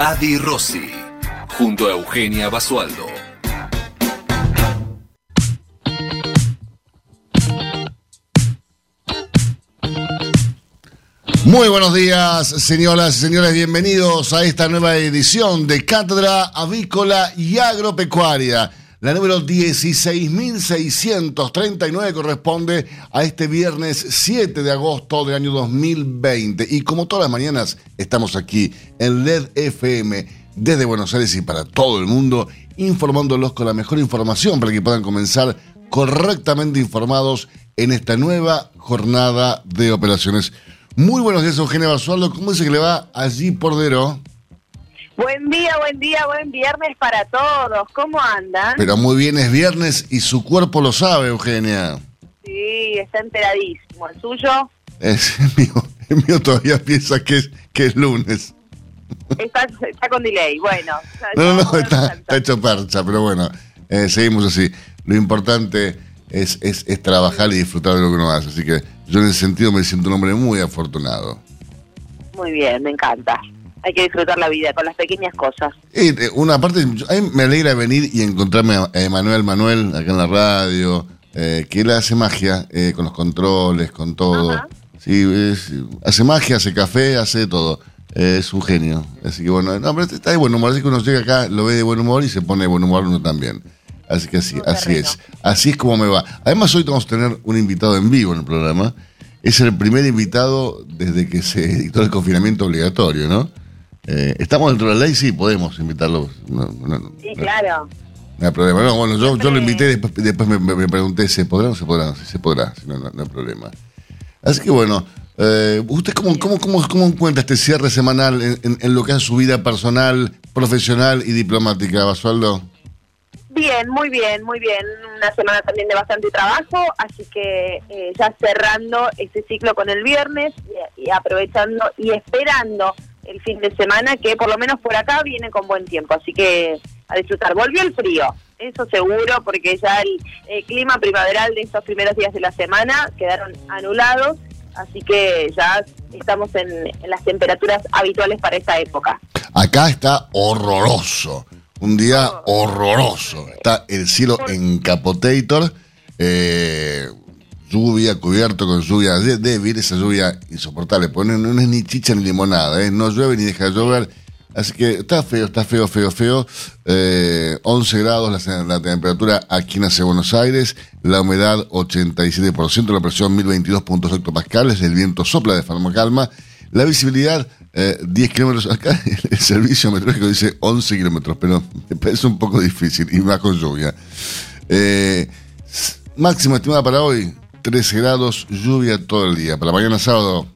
Adi Rossi, junto a Eugenia Basualdo. Muy buenos días, señoras y señores, bienvenidos a esta nueva edición de Cátedra Avícola y Agropecuaria. La número 16.639 corresponde a este viernes 7 de agosto del año 2020. Y como todas las mañanas, estamos aquí en LED FM desde Buenos Aires y para todo el mundo, informándolos con la mejor información para que puedan comenzar correctamente informados en esta nueva jornada de operaciones. Muy buenos días, Eugenia Basualdo. ¿Cómo dice que le va allí por Dero? Buen día, buen día, buen viernes para todos. ¿Cómo andan? Pero muy bien, es viernes y su cuerpo lo sabe, Eugenia. Sí, está enteradísimo. ¿El suyo? Es el mío, el mío todavía piensa que es, que es lunes. Está, está con delay, bueno. No, no, no, está, está hecho percha, pero bueno, eh, seguimos así. Lo importante es, es, es trabajar y disfrutar de lo que uno hace. Así que yo en ese sentido me siento un hombre muy afortunado. Muy bien, me encanta. Hay que disfrutar la vida con las pequeñas cosas. Y, eh, una parte, a mí me alegra venir y encontrarme a Emanuel Manuel acá en la radio, eh, que él hace magia eh, con los controles, con todo. Ajá. Sí, es- hace magia, hace café, hace todo. Eh, es un genio. Así que bueno, no, pero está de buen humor. Así que uno llega acá, lo ve de buen humor y se pone de buen humor uno también. Así que así, Un así terreno. es. Así es como me va. Además, hoy vamos a tener un invitado en vivo en el programa. Es el primer invitado desde que se dictó el confinamiento obligatorio, ¿no? Eh, ¿Estamos dentro de la ley? Sí, podemos invitarlo. No, no, no, Sí, claro. no hay problema. No, bueno, yo, yo lo invité y después, después me, me- pregunté, ¿se podrá o no se podrá? Sí, se podrá, si no, no, no hay problema. Así que bueno, eh, ¿usted cómo, cómo, cómo, cómo encuentra este cierre semanal en, en- en lo que es su vida personal, profesional y diplomática, Basualdo? Bien, muy bien, muy bien. Una semana también de bastante trabajo, así que eh, ya cerrando este ciclo con el viernes y, y aprovechando y esperando el fin de semana que por lo menos por acá viene con buen tiempo, así que a disfrutar. Volvió el frío, eso seguro, porque ya el, clima primaveral de estos primeros días de la semana quedaron anulados, así que ya estamos en, en las temperaturas habituales para esta época. Acá está horroroso. Un día horroroso. Está el cielo encapotator. Eh, lluvia, cubierto con lluvia débil, esa lluvia insoportable. Porque no, es ni chicha ni limonada. ¿eh? No llueve ni deja de llover. Así que está feo, está feo, feo, feo. Eh, 11 grados la, temperatura aquí en de Buenos Aires. La humedad 87%, la presión 1022 hectopascales. El viento sopla de forma calma. La visibilidad, eh, 10 kilómetros. Acá el servicio meteorológico dice 11 kilómetros, pero me parece un poco difícil y más con lluvia. Eh, máxima estimada para hoy, 13 grados, lluvia todo el día. Para mañana sábado,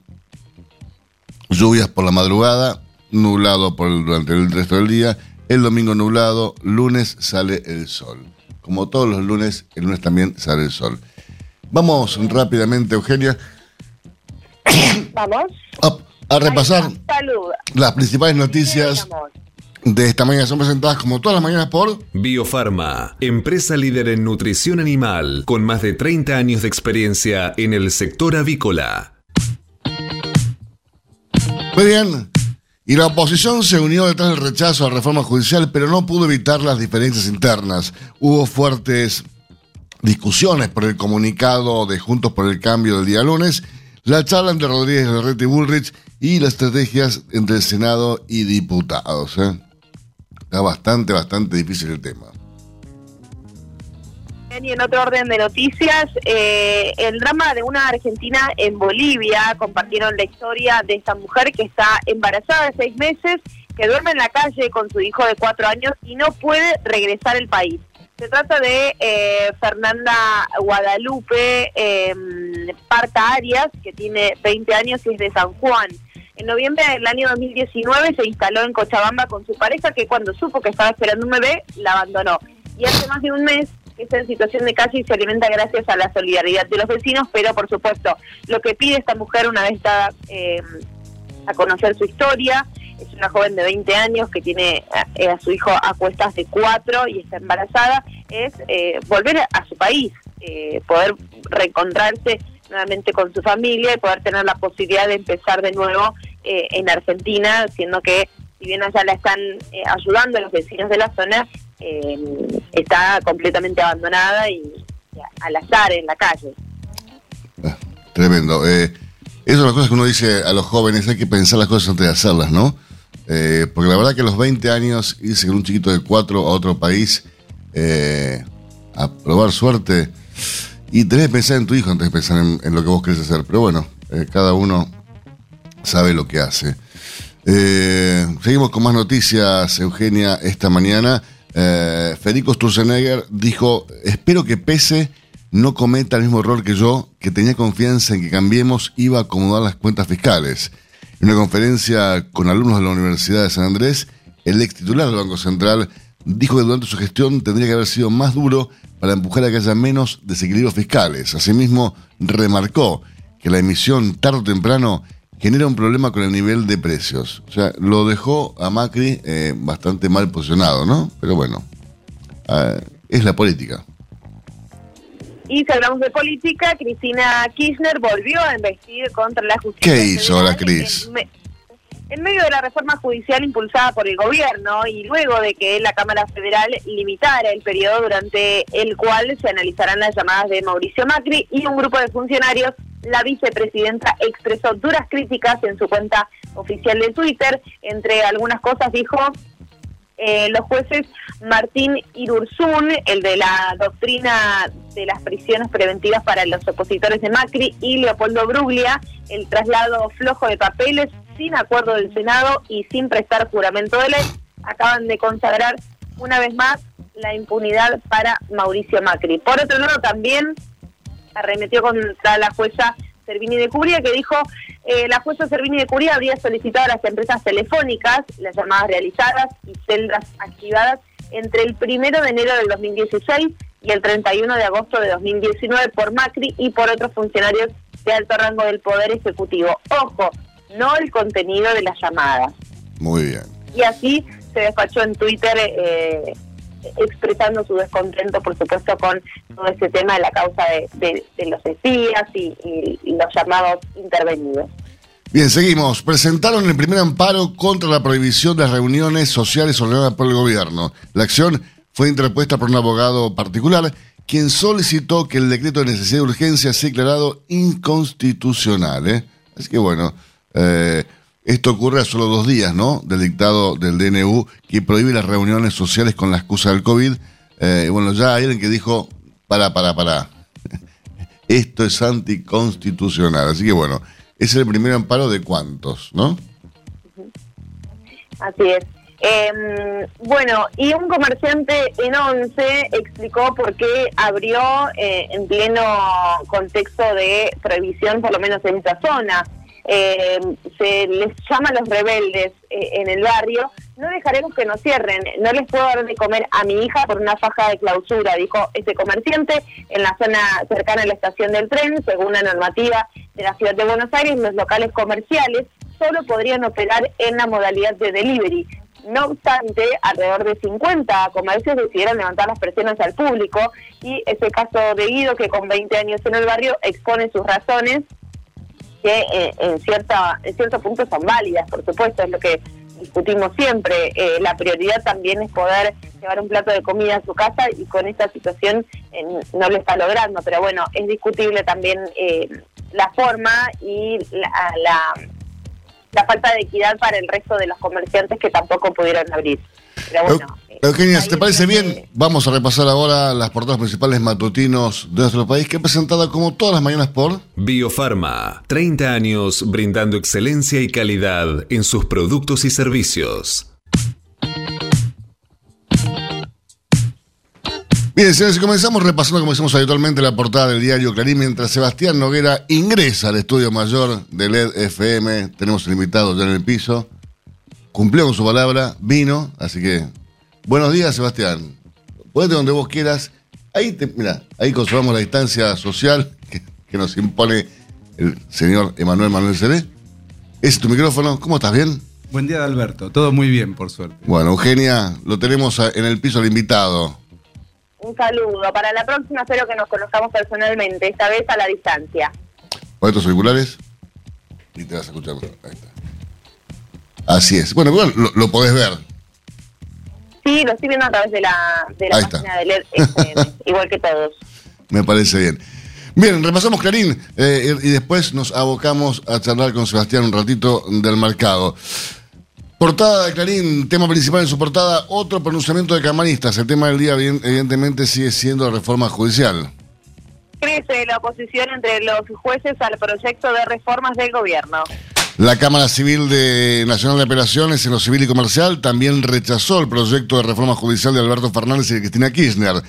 lluvias por la madrugada, nublado por el- durante el resto del día. El domingo nublado, lunes sale el sol. Como todos los lunes, el lunes también sale el sol. Vamos rápidamente, Eugenia, ¿Vamos? a, a repasar las principales noticias de esta mañana. Son presentadas como todas las mañanas por... Biofarma, empresa líder en nutrición animal, con más de 30 años de experiencia en el sector avícola. Muy bien. Y la oposición se unió detrás del rechazo a la reforma judicial, pero no pudo evitar las diferencias internas. Hubo fuertes discusiones por el comunicado de Juntos por el Cambio del día lunes, la charla entre Rodríguez Larreta y Bullrich y las estrategias entre el Senado y diputados. ¿eh? Está bastante, bastante difícil el tema. Y en otro orden de noticias, eh, el drama de una argentina en Bolivia. Compartieron la historia de esta mujer que está embarazada de seis meses, que duerme en la calle con su hijo de cuatro años y no puede regresar al país. Se trata de eh, Fernanda Guadalupe eh, Parta Arias, que tiene 20 años y es de San Juan. En noviembre del año 2019 se instaló en Cochabamba con su pareja que cuando supo que estaba esperando un bebé, la abandonó. Y hace más de un mes que está en situación de calle y se alimenta gracias a la solidaridad de los vecinos, pero por supuesto, lo que pide esta mujer una vez está eh, a conocer su historia, es una joven de 20 años que tiene eh, a, su hijo a cuestas de 4 y está embarazada, es eh, volver a su país, poder reencontrarse nuevamente con su familia y poder tener la posibilidad de empezar de nuevo en Argentina, siendo que si bien allá la están ayudando los vecinos de la zona, eh, está completamente abandonada y, al azar en la calle. Ah, tremendo. Eh, eso es una cosa que uno dice a los jóvenes, hay que pensar las cosas antes de hacerlas, ¿no? Eh, porque la verdad que a los 20 años irse con un chiquito de 4 a otro país eh, a probar suerte y tenés que pensar en tu hijo antes de pensar en, lo que vos querés hacer. Pero bueno, cada uno sabe lo que hace. seguimos con más noticias, Eugenia, esta mañana. Eh, Federico Sturzenegger dijo, espero que Pese no cometa el mismo error que yo, que tenía confianza en que Cambiemos iba a acomodar las cuentas fiscales. En una conferencia con alumnos de la Universidad de San Andrés, el ex titular del Banco Central dijo que durante su gestión tendría que haber sido más duro para empujar a que haya menos desequilibrios fiscales. Asimismo, remarcó que la emisión tarde o temprano genera un problema con el nivel de precios. O sea, lo dejó a Macri eh, bastante mal posicionado, ¿no? Pero bueno, eh, es la política. Y si hablamos de política, Cristina Kirchner volvió a investir contra la justicia. ¿Qué hizo la Cris? En, medio de la reforma judicial impulsada por el gobierno y luego de que la Cámara Federal limitara el periodo durante el cual se analizarán las llamadas de Mauricio Macri y un grupo de funcionarios la vicepresidenta expresó duras críticas en su cuenta oficial de Twitter. Entre algunas cosas dijo, eh, los jueces Martín Irurzún, el de la doctrina de las prisiones preventivas para los opositores de Macri, y Leopoldo Bruglia, el traslado flojo de papeles sin acuerdo del Senado y sin prestar juramento de ley, acaban de consagrar una vez más la impunidad para Mauricio Macri. Por otro lado, también arremetió contra la jueza Servini de Curia, que dijo, eh, la jueza Servini de Curia habría solicitado a las empresas telefónicas las llamadas realizadas y celdas activadas entre el primero de enero del 2016 y el 31 de agosto de 2019 por Macri y por otros funcionarios de alto rango del Poder Ejecutivo. Ojo, no el contenido de las llamadas. Muy bien. Y así se despachó en Twitter eh, expresando su descontento, por supuesto, con todo ese tema de la causa de, los espías y, los llamados intervenidos. Bien, seguimos. Presentaron el primer amparo contra la prohibición de reuniones sociales ordenadas por el gobierno. La acción fue interpuesta por un abogado particular, quien solicitó que el decreto de necesidad de urgencia sea declarado inconstitucional. ¿eh? Así que bueno, eh, esto ocurre a solo dos días, ¿no? Del dictado del DNU que prohíbe las reuniones sociales con la excusa del COVID. Eh, bueno, ya hay alguien que dijo, para, para, para. Esto es anticonstitucional. Así que bueno, es el primer amparo de cuántos, ¿no? Así es. Em, bueno, y un comerciante en Once explicó por qué abrió eh, en pleno contexto de prohibición, por lo menos en esta zona eh, se les llama a los rebeldes eh, en el barrio, no dejaremos que nos cierren, no les puedo dar de comer a mi hija por una faja de clausura, dijo este comerciante en la zona cercana a la estación del tren, según la normativa de la ciudad de Buenos Aires, los locales comerciales solo podrían operar en la modalidad de delivery. No obstante, alrededor de 50 comercios decidieron levantar las presiones al público y ese caso de Guido, que con 20 años en el barrio expone sus razones que eh, en, cierta, en cierto punto son válidas, por supuesto, es lo que discutimos siempre. Eh, la prioridad también es poder llevar un plato de comida a su casa y con esta situación no lo está logrando, pero bueno, es discutible también eh, la forma y la, la, la falta de equidad para el resto de los comerciantes que tampoco pudieron abrir. Pero bueno, Eugenia, si te parece bien, vamos a repasar ahora las portadas principales matutinos de nuestro país que he presentado como todas las mañanas por Biofarma, 30 años brindando excelencia y calidad en sus productos y servicios. Bien, señores, comenzamos repasando, como decimos habitualmente, la portada del diario Clarín, mientras Sebastián Noguera ingresa al estudio mayor de LED FM. Tenemos el invitado ya en el piso. Cumplió con su palabra, vino, así que. Buenos días, Sebastián. Puede donde vos quieras. Ahí, te, mira, ahí conservamos la distancia social que, que nos impone el señor Emanuel Manuel Seré. Ese es tu micrófono. ¿Cómo estás? ¿Bien? Buen día, Alberto. Todo muy bien, por suerte. Bueno, Eugenia, lo tenemos en el piso al invitado. Un saludo. Para la próxima espero que nos conozcamos personalmente, esta vez a la distancia. Pon estos auriculares y te vas a escuchar. Ahí está. Así es. Bueno, bueno lo, lo, podés ver. Sí, lo estoy viendo a través de la, de la página de LED FM, igual que todos. Me parece bien. Bien, repasamos Clarín eh, y después nos abocamos a charlar con Sebastián un ratito del mercado. Portada de Clarín, tema principal en su portada, otro pronunciamiento de camaristas. El tema del día, evidentemente, sigue siendo la reforma judicial. Crece la oposición entre los jueces al proyecto de reformas del gobierno. La Cámara Civil de Nacional de Operaciones en lo civil y comercial también rechazó el proyecto de reforma judicial de Alberto Fernández y de Cristina Kirchner.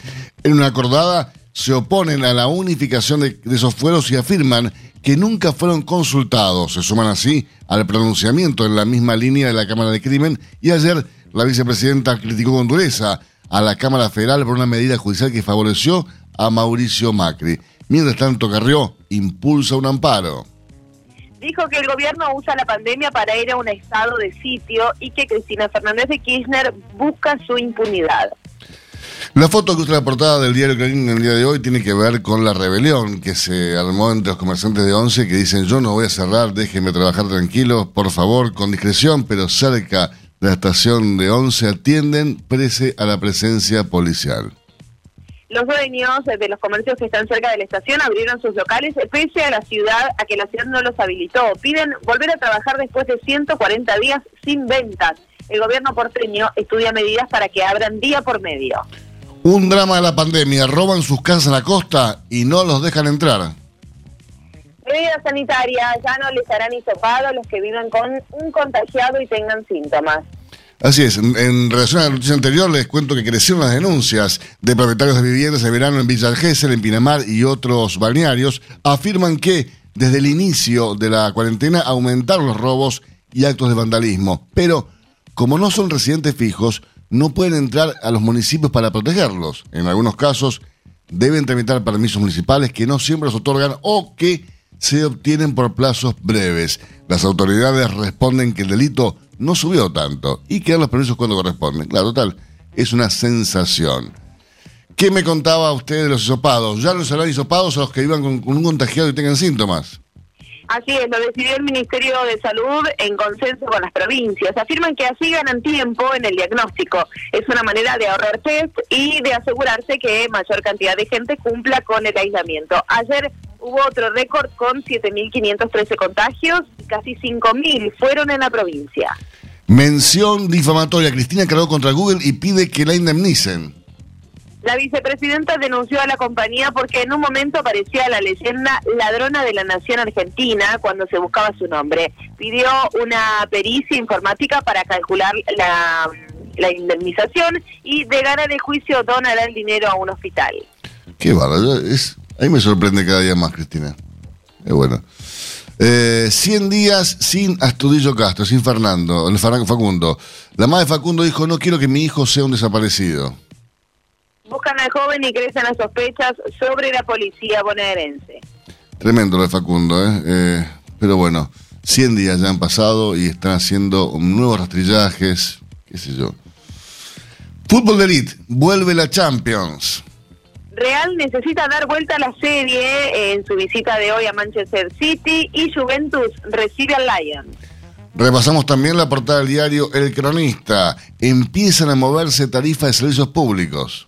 En una acordada se oponen a la unificación de, de esos fueros y afirman que nunca fueron consultados. Se suman así al pronunciamiento en la misma línea de la Cámara de Crimen y ayer la vicepresidenta criticó con dureza a la Cámara Federal por una medida judicial que favoreció a Mauricio Macri. Mientras tanto, Carrió impulsa un amparo. Dijo que el gobierno usa la pandemia para ir a un estado de sitio y que Cristina Fernández de Kirchner busca su impunidad. La foto que usa la portada del diario Clarín en el día de hoy tiene que ver con la rebelión que se armó entre los comerciantes de Once que dicen yo no voy a cerrar, déjenme trabajar tranquilo, por favor, con discreción, pero cerca de la estación de Once atienden prese a la presencia policial. Los dueños de los comercios que están cerca de la estación abrieron sus locales pese a la ciudad, a que la ciudad no los habilitó. Piden volver a trabajar después de 140 días sin ventas. El gobierno porteño estudia medidas para que abran día por medio. Un drama de la pandemia. Roban sus casas en la costa y no los dejan entrar. Medidas sanitarias. Ya no les harán hisopado a los que vivan con un contagiado y tengan síntomas. Así es, en, relación a la noticia anterior les cuento que crecieron las denuncias de propietarios de viviendas de verano en Villa Gesell, en Pinamar y otros balnearios. Afirman que desde el inicio de la cuarentena aumentaron los robos y actos de vandalismo. Pero como no son residentes fijos, no pueden entrar a los municipios para protegerlos. En algunos casos deben tramitar permisos municipales que no siempre los otorgan o que se obtienen por plazos breves. Las autoridades responden que el delito no subió tanto y que dan los permisos cuando corresponden. Claro, total, es una sensación. ¿Qué me contaba usted de los hisopados? ¿Ya no serán hisopados a los que vivan con, con un contagiado y tengan síntomas? Así es, lo decidió el Ministerio de Salud en consenso con las provincias. Afirman que así ganan tiempo en el diagnóstico. Es una manera de ahorrar test y de asegurarse que mayor cantidad de gente cumpla con el aislamiento. Ayer hubo otro récord con 7.513 contagios casi 5.000 fueron en la provincia. Mención difamatoria. Cristina cargó contra Google y pide que la indemnicen. La vicepresidenta denunció a la compañía porque en un momento aparecía la leyenda ladrona de la nación argentina cuando se buscaba su nombre. Pidió una pericia informática para calcular la, la indemnización y de ganar el juicio donará el dinero a un hospital. Qué bárbaro. Es, ahí me sorprende cada día más, Cristina. Es bueno. Eh, 100 días sin Astudillo Castro, sin Fernando, Facundo. La madre de Facundo dijo, no quiero que mi hijo sea un desaparecido. Buscan al joven y crecen las sospechas sobre la policía bonaerense. Tremendo lo de Facundo, ¿eh? ¿eh? Pero bueno, 100 días ya han pasado y están haciendo nuevos rastrillajes, qué sé yo. Fútbol de Elite, vuelve la Champions. Real necesita dar vuelta a la serie en su visita de hoy a Manchester City y Juventus recibe al Lions. Repasamos también la portada del diario El Cronista. Empiezan a moverse tarifas de servicios públicos.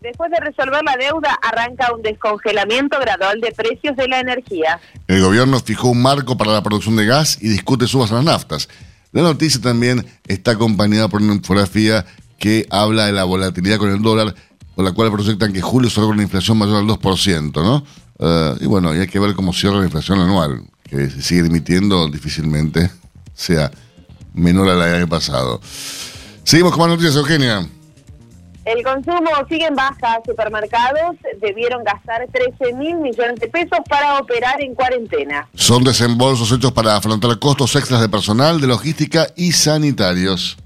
Después de resolver la deuda, arranca un descongelamiento gradual de precios de la energía. El gobierno fijó un marco para la producción de gas y discute subas a las naftas. La noticia también está acompañada por una infografía que habla de la volatilidad con el dólar, con la cual proyectan que julio será una inflación mayor al 2%, ¿no? Uh, y bueno, y hay que ver cómo cierra la inflación anual, que si sigue emitiendo difícilmente sea menor a la del año pasado. Seguimos con más noticias, Eugenia. El consumo sigue en baja. Supermercados debieron gastar 13 mil millones de pesos para operar en cuarentena. Son desembolsos hechos para afrontar costos extras de personal, de logística y sanitarios.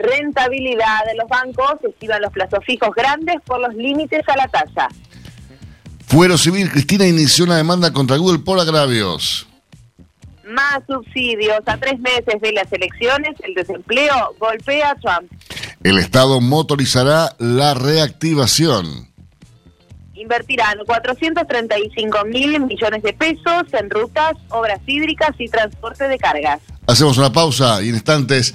Rentabilidad de los bancos estiman los plazos fijos grandes por los límites a la tasa. Fuero Civil, Cristina inició una demanda contra Google por agravios. Más subsidios a tres meses de las elecciones, el desempleo golpea a Trump. El Estado motorizará la reactivación. Invertirán 435 mil millones de pesos en rutas, obras hídricas y transporte de cargas. Hacemos una pausa y en instantes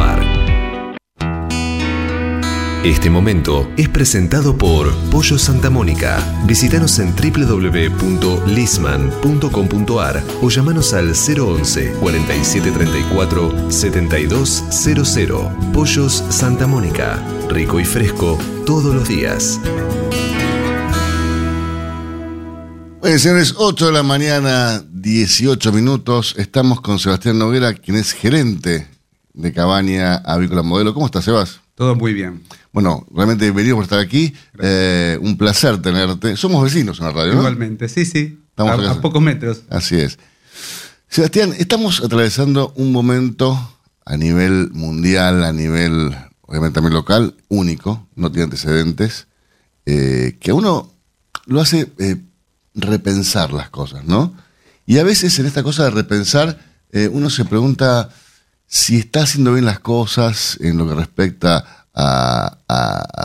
Este momento es presentado por Pollo Santa Mónica. Visítanos en www.lisman.com.ar o llamanos al 011 4734 7200. Pollos Santa Mónica. Rico y fresco todos los días. Bueno, señores, 8 de la mañana, 18 minutos. Estamos con Sebastián Noguera, quien es gerente de Cabaña Avícola Modelo. ¿Cómo estás, Sebas? Todo muy bien. Bueno, realmente bienvenido por estar aquí. Eh, un placer tenerte. Somos vecinos en la radio, ¿no? Igualmente, sí, sí. Estamos a, pocos metros. Así es. Sebastián, estamos atravesando un momento a nivel mundial, a nivel, obviamente también local, único, no tiene antecedentes, eh, que a uno lo hace eh, repensar las cosas, ¿no? Y a veces en esta cosa de repensar, uno se pregunta si está haciendo bien las cosas en lo que respecta a,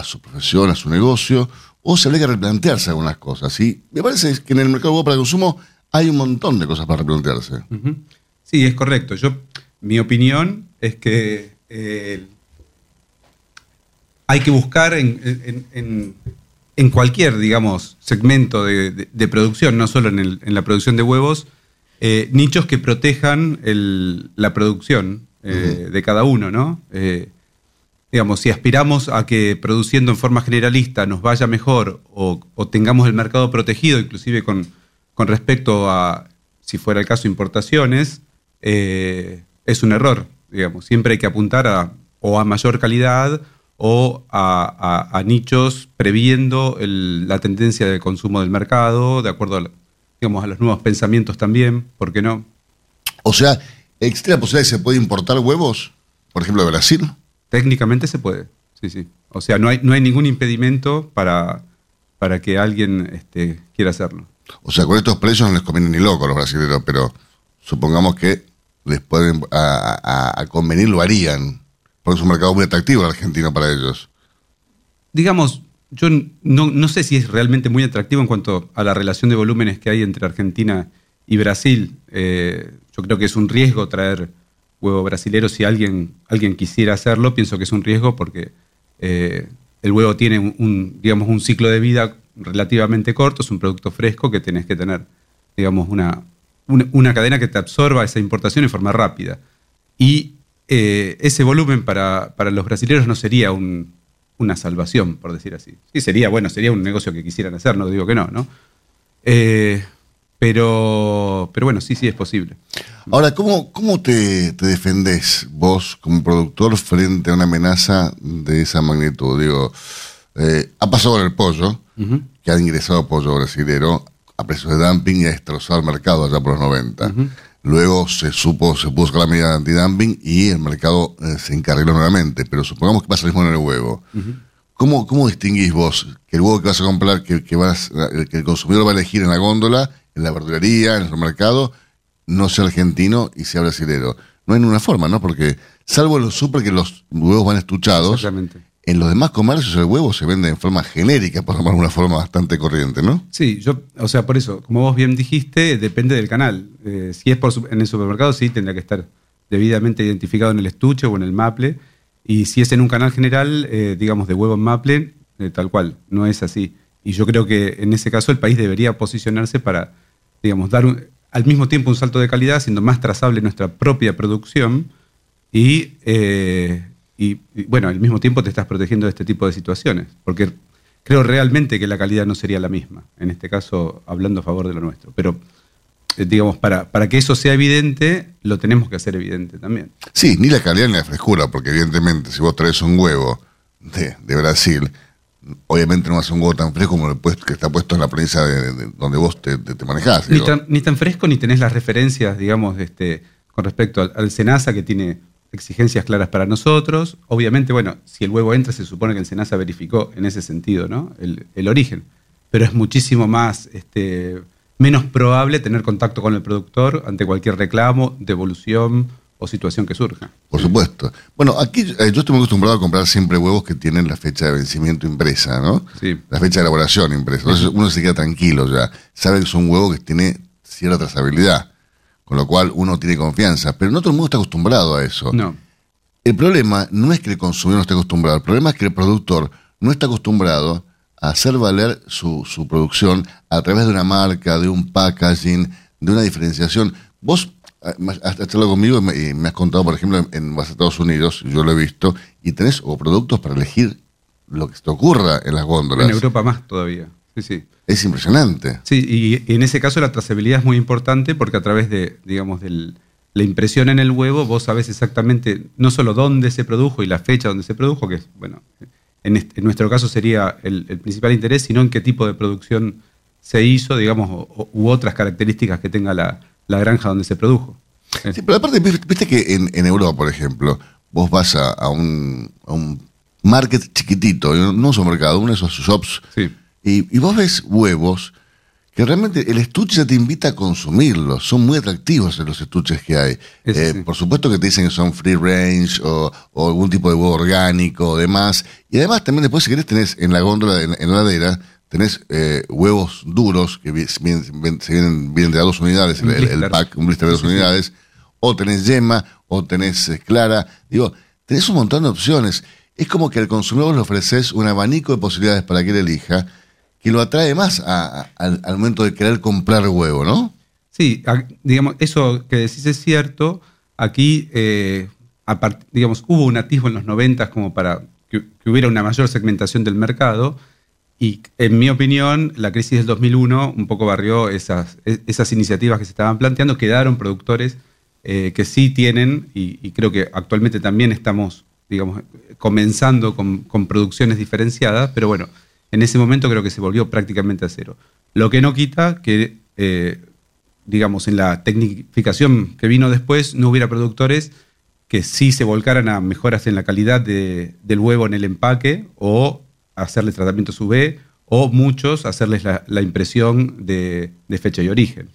su profesión, a su negocio, o se le que replantearse algunas cosas. Y me parece que en el mercado de para consumo hay un montón de cosas para replantearse. Sí, es correcto. Yo, mi opinión es que eh, hay que buscar en, en- cualquier, digamos, segmento de, producción, no solo en, el- en la producción de huevos, eh, nichos que protejan el- la producción eh, de cada uno, ¿no? Eh, digamos, si aspiramos a que produciendo en forma generalista nos vaya mejor o, tengamos el mercado protegido, inclusive con, con respecto a, si fuera el caso, importaciones, eh, es un error, digamos. Siempre hay que apuntar a, o a mayor calidad o a, nichos previendo la tendencia de consumo del mercado, de acuerdo a, digamos, a los nuevos pensamientos también, ¿por qué no? O sea, ¿existe la posibilidad de que se puede importar huevos? Por ejemplo, de Brasil. Técnicamente se puede, sí, sí. O sea, no hay, no hay ningún impedimento para, para que alguien este, quiera hacerlo. O sea, con estos precios no les conviene ni loco a los brasileños, pero supongamos que les pueden a, a- a convenir, lo harían. Porque es un mercado muy atractivo el argentino para ellos. Digamos, yo no, no sé si es realmente muy atractivo en cuanto a la relación de volúmenes que hay entre Argentina y Brasil. Eh, yo creo que es un riesgo traer huevo brasilero si alguien, alguien quisiera hacerlo. Pienso que es un riesgo porque eh, el huevo tiene un, digamos, un ciclo de vida relativamente corto, es un producto fresco que tenés que tener, digamos, una, una, cadena que te absorba esa importación en forma rápida. Y eh, ese volumen para, para los brasileños no sería un- una salvación, por decir así. Sí, sería, bueno, sería un negocio que quisieran hacer, no digo que no, ¿no? Eh, pero, pero bueno, sí, sí es posible. Ahora, ¿cómo, cómo te, te defendés vos como productor frente a una amenaza de esa magnitud? Digo, eh, ha pasado con el pollo, que ha ingresado pollo brasilero a precios de dumping y ha destrozado el mercado allá por los 90. Luego se supo, se puso la medida de antidumping y el mercado eh, se encarriló nuevamente. Pero supongamos que pasa lo mismo en el huevo. ¿Cómo, ¿Cómo distinguís vos que el huevo que vas a comprar, que, que vas, que el consumidor va a elegir en la góndola, en la verdulería, en el supermercado, no sea argentino y sea brasilero? No hay ninguna forma, ¿no? Porque, salvo en los super que los huevos van estuchados, Exactamente. en los demás comercios el huevo se vende en forma genérica, por llamar una forma bastante corriente, ¿no? Sí, yo, o sea, por eso, como vos bien dijiste, depende del canal. Eh, si es por, en el supermercado, sí, tendrá que estar debidamente identificado en el estuche o en el maple. Y si es en un canal general, eh, digamos, de huevo en maple, eh, tal cual, no es así. Y yo creo que en ese caso el país debería posicionarse para, digamos, dar un- al mismo tiempo un salto de calidad, siendo más trazable nuestra propia producción y, eh, bueno, al mismo tiempo te estás protegiendo de este tipo de situaciones, porque creo realmente que la calidad no sería la misma, en este caso hablando a favor de lo nuestro, pero eh, digamos, para, para que eso sea evidente, lo tenemos que hacer evidente también. Sí, ni la calidad ni la frescura, porque evidentemente si vos traes un huevo de, de Brasil, obviamente no va a ser un huevo tan fresco como el puesto, que está puesto en la provincia de, de- donde vos te, te, te manejás. Ni tan, ni tan fresco ni tenés las referencias, digamos, este, con respecto al, al SENASA, que tiene exigencias claras para nosotros. Obviamente, bueno, si el huevo entra, se supone que el SENASA verificó en ese sentido, ¿no? El, el origen. Pero es muchísimo más, este, menos probable tener contacto con el productor ante cualquier reclamo, devolución o situación que surja. Por supuesto. Bueno, aquí eh, yo estoy muy acostumbrado a comprar siempre huevos que tienen la fecha de vencimiento impresa, ¿no? Sí. La fecha de elaboración impresa. Entonces uno se queda tranquilo ya. Sabe que es un huevo que tiene cierta trazabilidad. Con lo cual uno tiene confianza. Pero no todo el mundo está acostumbrado a eso. No. El problema no es que el consumidor no esté acostumbrado, el problema es que el productor no está acostumbrado a hacer valer su, su producción a través de una marca, de un packaging, de una diferenciación. Vos has has hablado conmigo y me, has contado, por ejemplo, en, vas a Estados Unidos, yo lo he visto, y tenés o productos para elegir lo que te ocurra en las góndolas. En Europa más todavía. Sí, sí. Es impresionante. Sí, y, en ese caso la trazabilidad es muy importante porque a través de, digamos, de la impresión en el huevo, vos sabés exactamente no solo dónde se produjo y la fecha donde se produjo, que es, bueno, en, este- en nuestro caso sería el, el principal interés, sino en qué tipo de producción se hizo, digamos, u otras características que tenga la, la granja donde se produjo. Sí, pero aparte, viste que en, en Europa, por ejemplo, vos vas a, a un, a un market chiquitito, no un supermercado, uno de esos shops, Sí. y, y vos ves huevos que realmente el estuche ya te invita a consumirlos. Son muy atractivos los estuches que hay. Eh, sí. Por supuesto que te dicen que son free range o, o algún tipo de huevo orgánico o demás. Y además también después si querés tenés en la góndola, en, en la heladera, tenés eh, huevos duros que vi- se vienen, vienen de a dos unidades, el, pack, un blister de dos Sí, sí, sí. unidades. O tenés yema, o tenés eh, clara. Digo, tenés un montón de opciones. Es como que al consumidor le ofreces un abanico de posibilidades para que él elija, que lo atrae más a- a- al, al momento de querer comprar huevo, ¿no? Sí, a- digamos, eso que decís es cierto. Aquí, eh, digamos, hubo un atisbo en los 90 como para que, que hubiera una mayor segmentación del mercado. Y en mi opinión, la crisis del 2001 un poco barrió esas, e- esas iniciativas que se estaban planteando. Quedaron productores eh, que sí tienen, y, creo que actualmente también estamos, digamos, comenzando con, con producciones diferenciadas, pero bueno, en ese momento creo que se volvió prácticamente a cero. Lo que no quita que, eh, digamos, en la tecnificación que vino después no hubiera productores que sí se volcaran a mejoras en la calidad de- del huevo en el empaque o hacerles tratamientos UV o muchos hacerles la, la impresión de, de fecha y origen.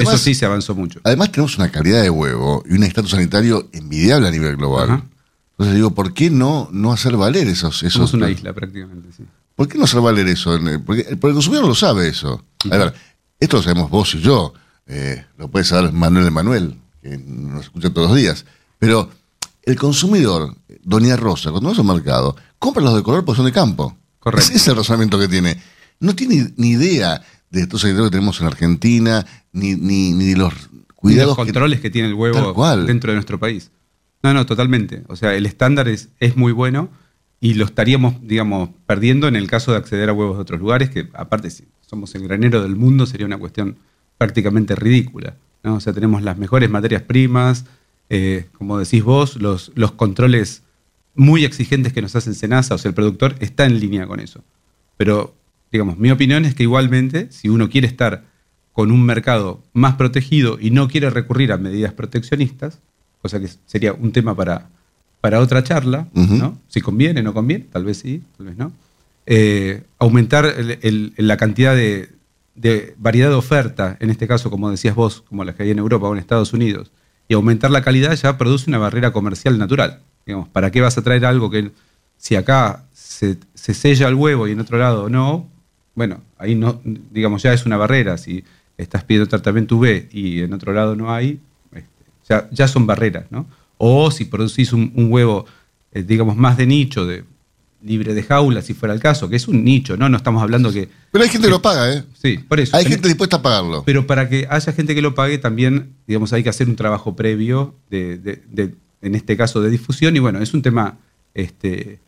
Eso sí se avanzó mucho. Además tenemos una calidad de huevo y un estatus sanitario envidiable a nivel global. Ajá. Entonces digo, ¿por qué no, no hacer valer esos... esos Somos una isla prácticamente, sí. ¿Por qué no hacer valer eso? El- Porque, el consumidor lo sabe eso. A ver, esto lo sabemos vos y yo. eh, lo puede saber Manuel de Manuel, que nos escucha todos los días. Pero el consumidor, Doña Rosa, cuando vas al mercado, compra los de color porque son de campo. Correcto. Ese es el razonamiento que tiene. No tiene ni idea de estos sanitarios que tenemos en Argentina, ni, ni, ni de los cuidados los controles que, tiene el huevo cual. dentro de nuestro país. No, no, totalmente. O sea, el estándar es, es muy bueno y lo estaríamos, digamos, perdiendo en el caso de acceder a huevos de otros lugares, que aparte si somos el granero del mundo sería una cuestión prácticamente ridícula. ¿no? O sea, tenemos las mejores materias primas, eh, como decís vos, los, los controles muy exigentes que nos hacen Senasa, o sea, el productor está en línea con eso. Pero, digamos, mi opinión es que igualmente, si uno quiere estar con un mercado más protegido y no quiere recurrir a medidas proteccionistas, cosa que sería un tema para, para otra charla. ¿no? Si conviene, no conviene, tal vez sí, tal vez no. Eh, aumentar el- el- la cantidad de, de variedad de oferta, en este caso, como decías vos, como las que hay en Europa o en Estados Unidos, y aumentar la calidad ya produce una barrera comercial natural. Digamos, ¿para qué vas a traer algo que si acá se, se sella el huevo y en otro lado no? Bueno, ahí no, digamos, ya es una barrera. Si estás pidiendo tratamiento UV y en otro lado no hay, este, ya, ya son barreras, ¿no? O si producís un, un huevo, eh, digamos, más de nicho, de, libre de jaula, si fuera el caso, que es un nicho, ¿no? No estamos hablando que. Pero hay gente que lo paga, ¿eh? Sí, por eso. Hay gente dispuesta a pagarlo. Pero para que haya gente que lo pague, también, digamos, hay que hacer un trabajo previo, de, de- de- en este caso, de difusión. Y bueno, es un tema, este,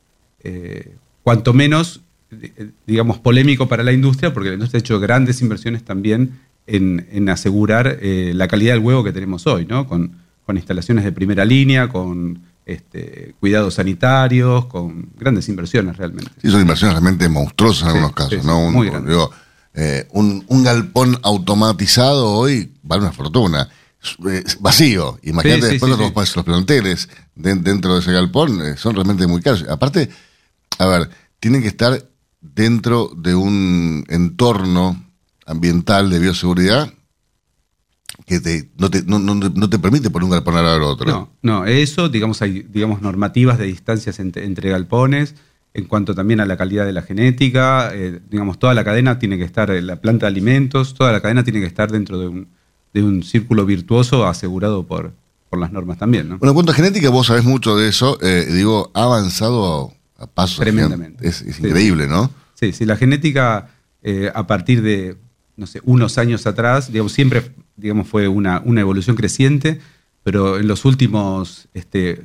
eh, cuanto menos, eh, digamos, polémico para la industria, porque la industria ha hecho grandes inversiones también en, en asegurar eh, la calidad del huevo que tenemos hoy, ¿no? Con, con instalaciones de primera línea, con este, cuidados sanitarios, con grandes inversiones realmente. Sí, son inversiones realmente monstruosas en Sí, algunos casos, sí, ¿no? sí, Un, muy grande. digo, eh, un, un galpón automatizado hoy vale una fortuna. Es vacío. Imagínate Sí, después sí, los, sí. los planteles de- dentro de ese galpón eh, son realmente muy caros. Aparte, a ver, tienen que estar dentro de un entorno ambiental de bioseguridad que te, no, te, no, no- no te permite poner un galpón al otro. No, no, eso, digamos, hay digamos, normativas de distancias entre, entre galpones, en cuanto también a la calidad de la genética, eh, digamos, toda la cadena tiene que estar, eh, la planta de alimentos, toda la cadena tiene que estar dentro de un, de un círculo virtuoso asegurado por, por las normas también, ¿no? Bueno, en cuanto a genética, vos sabés mucho de eso. eh, digo, ha avanzado a, pasos. Tremendamente. Es, es Sí. increíble, ¿no? Sí, sí, la genética eh, a partir de, no sé, unos años atrás, digamos, siempre, digamos, fue una, una evolución creciente, pero en los últimos, este,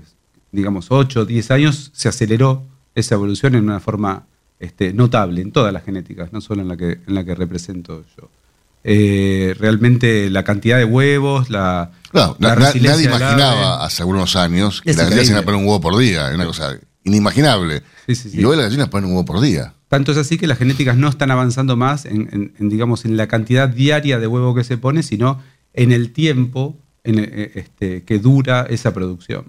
digamos, 8 10 años se aceleró esa evolución en una forma este, notable en todas las genéticas, no solo en la que, en la que represento yo. Eh, realmente la cantidad de huevos, la, Claro, la na- nadie imaginaba hace algunos años que las gallinas iban a poner un huevo por día. Es una cosa inimaginable. Sí, sí, sí. Y hoy las gallinas ponen un huevo por día. Tanto es así que las genéticas no están avanzando más en, en- en, digamos, en la cantidad diaria de huevo que se pone, sino en el tiempo en, eh, este, que dura esa producción.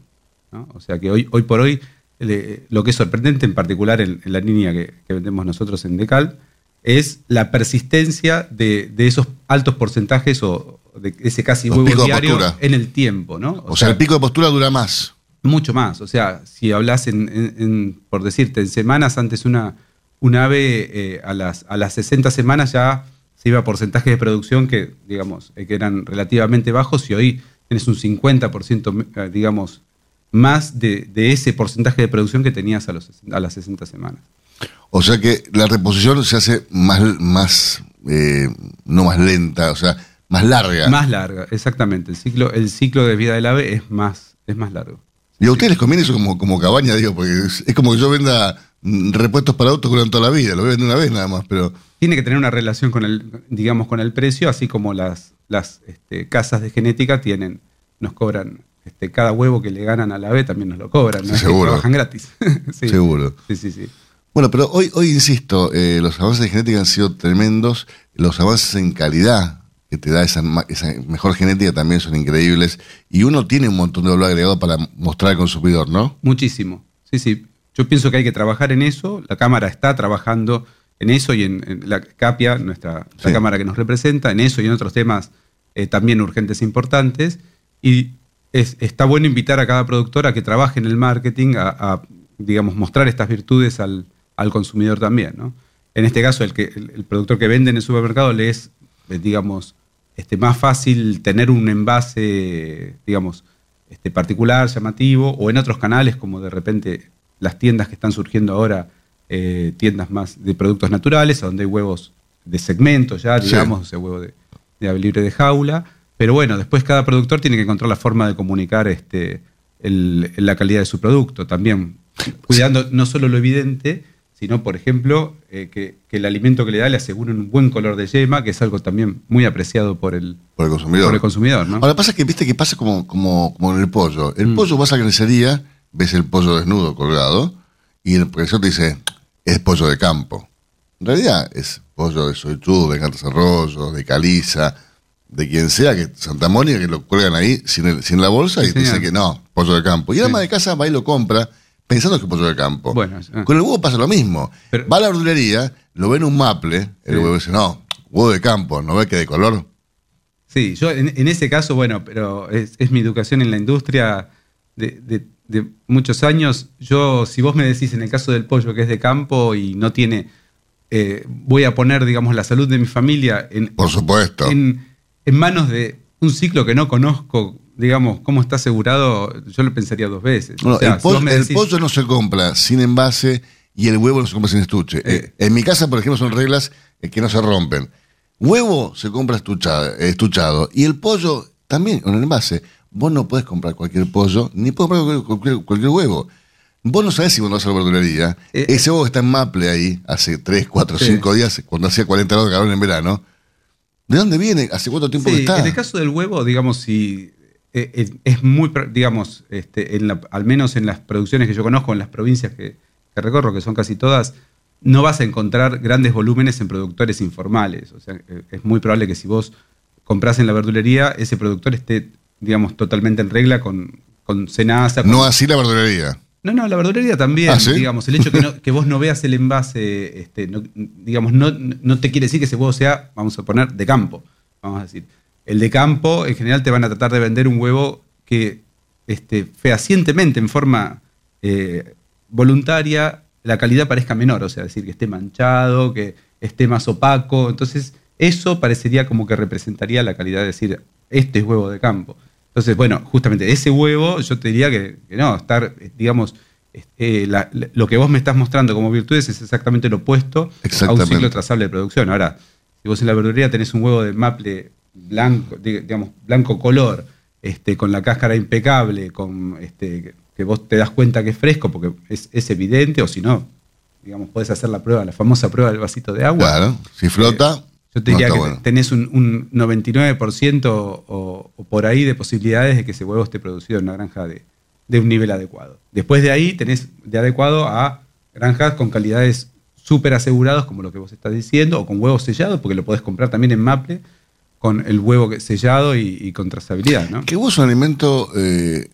¿no? O sea que hoy, hoy por hoy, le- lo que es sorprendente, en particular en, en la línea que, que vendemos nosotros en Decal, es la persistencia de, de esos altos porcentajes o de ese casi Los huevo diario en el tiempo. ¿no? O, sea, el pico de postura dura más. Mucho más. O sea, si hablas en, en- en- por decirte, en semanas, antes una, un ave eh, a, las, a las 60 semanas ya se iba a porcentajes de producción que, digamos, eh, que eran relativamente bajos y hoy tienes un 50%, eh, digamos, más de, de ese porcentaje de producción que tenías a, los, 60 a las 60 semanas. O sea que la reposición se hace más, más eh, no más lenta, o sea, más larga. Más larga, exactamente. El ciclo, el ciclo de vida del ave es más, es más largo. y a ustedes les conviene eso como, como cabaña, digo, porque es, es como que yo venda repuestos para autos que duran toda la vida, lo voy a vender una vez nada más, pero tiene que tener una relación con el, digamos, con el precio, así como las, las este, casas de genética tienen, nos cobran, este, cada huevo que le ganan a la ave también nos lo cobran, no es que seguro. trabajan gratis. Sí. seguro. Sí, sí, sí. Bueno, pero hoy, hoy insisto, eh, los avances de genética han sido tremendos, los avances en calidad que te da esa, esa mejor genética también son increíbles, y uno tiene un montón de valor agregado para mostrar al consumidor, ¿no? Muchísimo. Sí, sí. Yo pienso que hay que trabajar en eso. La Cámara está trabajando en eso y en, en la CAPIA, nuestra la. Cámara que nos representa, en eso y en otros temas eh, también urgentes e importantes. Y es- está bueno invitar a cada productor a que trabaje en el marketing, a, a, digamos, mostrar estas virtudes al, al consumidor también. ¿no? En este caso, el, que, el, productor que vende en el supermercado le es, eh, digamos, este, más fácil tener un envase, digamos, este, particular, llamativo, o en otros canales, como de repente las tiendas que están surgiendo ahora, eh, tiendas más de productos naturales, donde hay huevos de segmento ya, Sí. digamos, ese huevo de, de ave libre de jaula. Pero bueno, después cada productor tiene que encontrar la forma de comunicar este, el- la calidad de su producto, también cuidando no solo lo evidente, sino, por ejemplo, eh, que, que el alimento que le da le asegure un buen color de yema, que es algo también muy apreciado por el, Por el consumidor. por el consumidor. ¿no? Ahora pasa que, viste, que pasa como, como, como en el pollo. El Mm. pollo vas a la carnicería, ves el pollo desnudo, colgado, y el profesor te dice, es pollo de campo. En realidad es pollo de soytú, de Cantos Arroyo, de Caliza, de quien sea, que Santa Mónica, que lo cuelgan ahí sin, el- sin la bolsa y Sí, te dicen que no, pollo de campo. Y el Sí. ama de casa va y lo compra pensando que es pollo de campo. Bueno, ah. Con el huevo pasa lo mismo. Pero- va a la verdulería, lo ve en un maple, el Sí. huevo dice, no, huevo de campo, ¿no ves que de color? Sí, yo en, en ese caso, bueno, pero es, es mi educación en la industria de, de- de muchos años. Yo, si vos me decís en el caso del pollo que es de campo y no tiene, eh, voy a poner, digamos, la salud de mi familia en, Por supuesto. en, en manos de un ciclo que no conozco, digamos, cómo está asegurado, yo lo pensaría dos veces. Bueno, O sea, el, si pollo, el no se compra sin envase y el huevo no se compra sin estuche. Eh, en mi casa, por ejemplo, son reglas eh, que no se rompen. Huevo se compra estuchado, estuchado y el pollo también con el envase. Vos no podés comprar cualquier pollo ni podés comprar cualquier, huevo. Vos no sabés si vos no vas a la verdulería. Eh, Ese huevo que está en Maple ahí hace 3, 4, Sí. 5 días, cuando hacía 40 grados de calor en verano. ¿De dónde viene? ¿Hace cuánto tiempo que Sí, está? en el caso del huevo, digamos, si eh, eh, es muy, digamos, este, en la- al menos en las producciones que yo conozco, en las provincias que, que recorro, que son casi todas, no vas a encontrar grandes volúmenes en productores informales. O sea, eh, es muy probable que si vos compras en la verdulería, ese productor esté, digamos, totalmente en regla con, con con- No así la verdulería. no, no, la verdulería también, ¿Ah, sí? digamos, el hecho que, no- que vos no veas el envase, este, no- digamos, no, no te quiere decir que ese huevo sea, vamos a poner, de campo, vamos a decir. El de campo, en general, te van a tratar de vender un huevo que este, fehacientemente, en forma eh, voluntaria, la calidad parezca menor, o sea, decir, que esté manchado, que esté más opaco. Entonces, eso parecería como que representaría la calidad de decir, este es huevo de campo. Entonces, bueno, justamente ese huevo, yo te diría que, que no, estar, eh, digamos, este, la- la- lo que vos me estás mostrando como virtudes es exactamente lo opuesto a un ciclo trazable de producción. Ahora, si vos en la verdulería tenés un huevo de maple blanco, di- digamos, blanco color, este, con la cáscara impecable, con este, que- vos te das cuenta que es fresco porque es, es evidente, o si no, digamos, podés hacer la prueba, la famosa prueba del vasito de agua. Claro. Si flota. Yo te diría que bueno. tenés un, un 99% o, o por ahí de posibilidades de que ese huevo esté producido en una granja de, de un nivel adecuado. Después de ahí tenés de adecuado a granjas con calidades súper asegurados, como lo que vos estás diciendo, o con huevos sellados, porque lo podés comprar también en Maple, con el huevo que- sellado y, y con trazabilidad, ¿no? Que huevo es un alimento eh,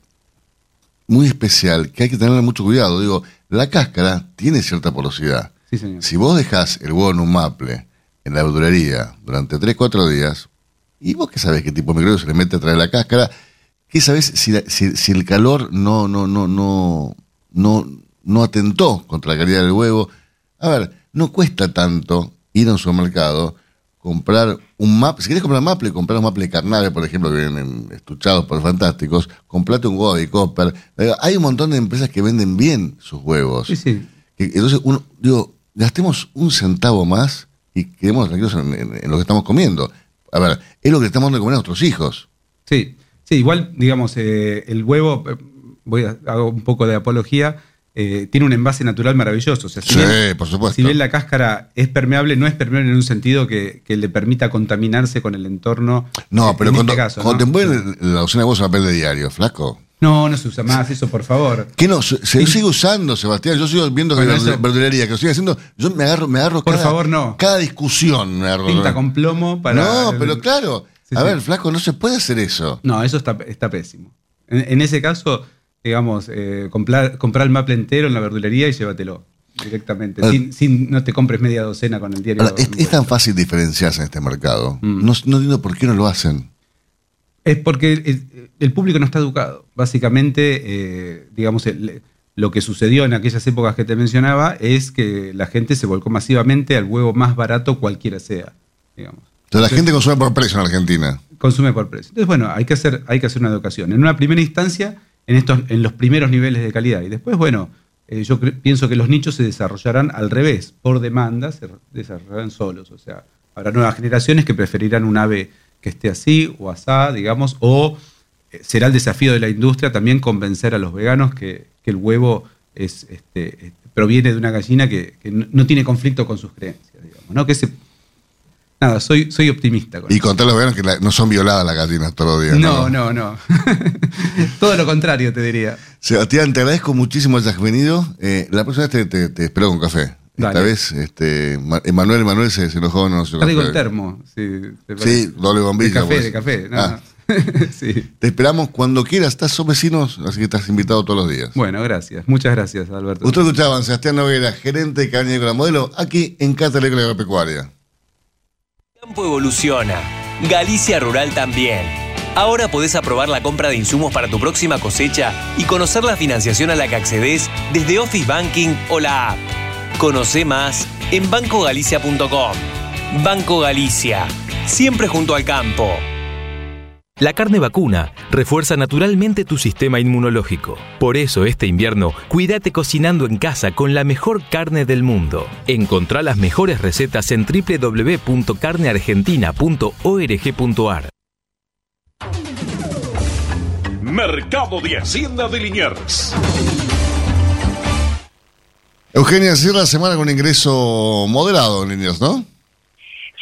muy especial, que hay que tenerle mucho cuidado. Digo, la cáscara tiene cierta porosidad. Sí, señor. Si vos dejás el huevo en un maple, en la verdulería, durante 3, 4 días, ¿y vos qué sabés qué tipo de microbio se le mete a través de la cáscara? ¿Qué sabés si, la- si, si el calor no, no, no, no, no, no atentó contra la calidad del huevo? A ver, no cuesta tanto ir a un supermercado, comprar un maple. Si querés comprar maple, comprar un maple carnales, por ejemplo, que vienen estuchados por fantásticos, comprate un huevo de copper. Eh, Hay un montón de empresas que venden bien sus huevos. Sí, sí. Que- Entonces, uno, digo, gastemos un centavo más y quedemos tranquilos en, en- en lo que estamos comiendo. A ver, es lo que estamos dando de comer a nuestros hijos. Sí, sí, igual, digamos, eh, el huevo, eh, voy a hago un poco de apología, eh, tiene un envase natural maravilloso. O sea, si Sí, bien- por supuesto. Si bien la cáscara es permeable, no es permeable en un sentido que, que le permita contaminarse con el entorno. No, pero en cuando, este caso, cuando ¿no? te envuelven la docena de huevos en papel de diario, flaco. No, no se usa más eso, por favor. ¿Qué no? Se, se sigue usando, Sebastián. Yo sigo viendo que Bueno, la eso- verdulería, que lo sigue haciendo. Yo me agarro, me agarro Por cada, favor, no. cada discusión. Me agarro. Tinta con plomo para. no, pero claro. Sí, a sí. ver, flaco, no se puede hacer eso. No, eso está, está pésimo. En, en ese caso, digamos, eh, comprar, comprar el maple entero en la verdulería y llévatelo directamente. Sin, sin- no te compres media docena con el diario. Ahora, es, tan fácil diferenciarse en este mercado. Mm. No, no entiendo por qué no lo hacen. Es porque el, el público no está educado. Básicamente, eh, digamos, el- lo que sucedió en aquellas épocas que te mencionaba es que la gente se volcó masivamente al huevo más barato, cualquiera sea. Digamos. Entonces, la gente consume por precio en Argentina. Consume por precio. Entonces, bueno, hay que hacer, hay que hacer una educación. En una primera instancia, en estos, en los primeros niveles de calidad. Y después, bueno, eh, yo pienso que los nichos se desarrollarán al revés, por demanda, se desarrollarán solos. O sea, habrá nuevas generaciones que preferirán un ave que esté así o asá, digamos, o eh, será el desafío de la industria también convencer a los veganos que, que el huevo es, este, proviene de una gallina que, que no, tiene conflicto con sus creencias, digamos, ¿no? Que nada, soy, soy optimista con Y eso. contar a los veganos que la- no son violadas las gallinas todos los días. No, no, no. Todo lo contrario, te diría. Sebastián, te agradezco muchísimo que hayas venido. Eh, la próxima vez te, te- te espero con café. Esta Dale. vez, este, Ma- Emanuel Emanuel se, se enojó, no sé. Traigo el termo. Sí, doble bombilla. De café, pues. de café. no, Ah, no. sí. Te esperamos cuando quieras. Estás, son vecinos, así que estás invitado todos los días. Bueno, gracias. Muchas gracias, Alberto. Usted escuchaba a Sebastián Noguera, gerente de Cabaña con la Modelo, aquí en Cátedra Agropecuaria. Campo evoluciona. Galicia Rural también. Ahora podés aprobar la compra de insumos para tu próxima cosecha y conocer la financiación a la que accedes desde Office Banking o la app. Conoce más en bancogalicia.com. Banco Galicia, siempre junto al campo. La carne vacuna refuerza naturalmente tu sistema inmunológico. Por eso este invierno, cuídate cocinando en casa con la mejor carne del mundo. Encontrá las mejores recetas en www.carneargentina.org.ar. Mercado de Hacienda de Liniers. Eugenia, cierra la semana con ingreso moderado en Liniers, ¿no?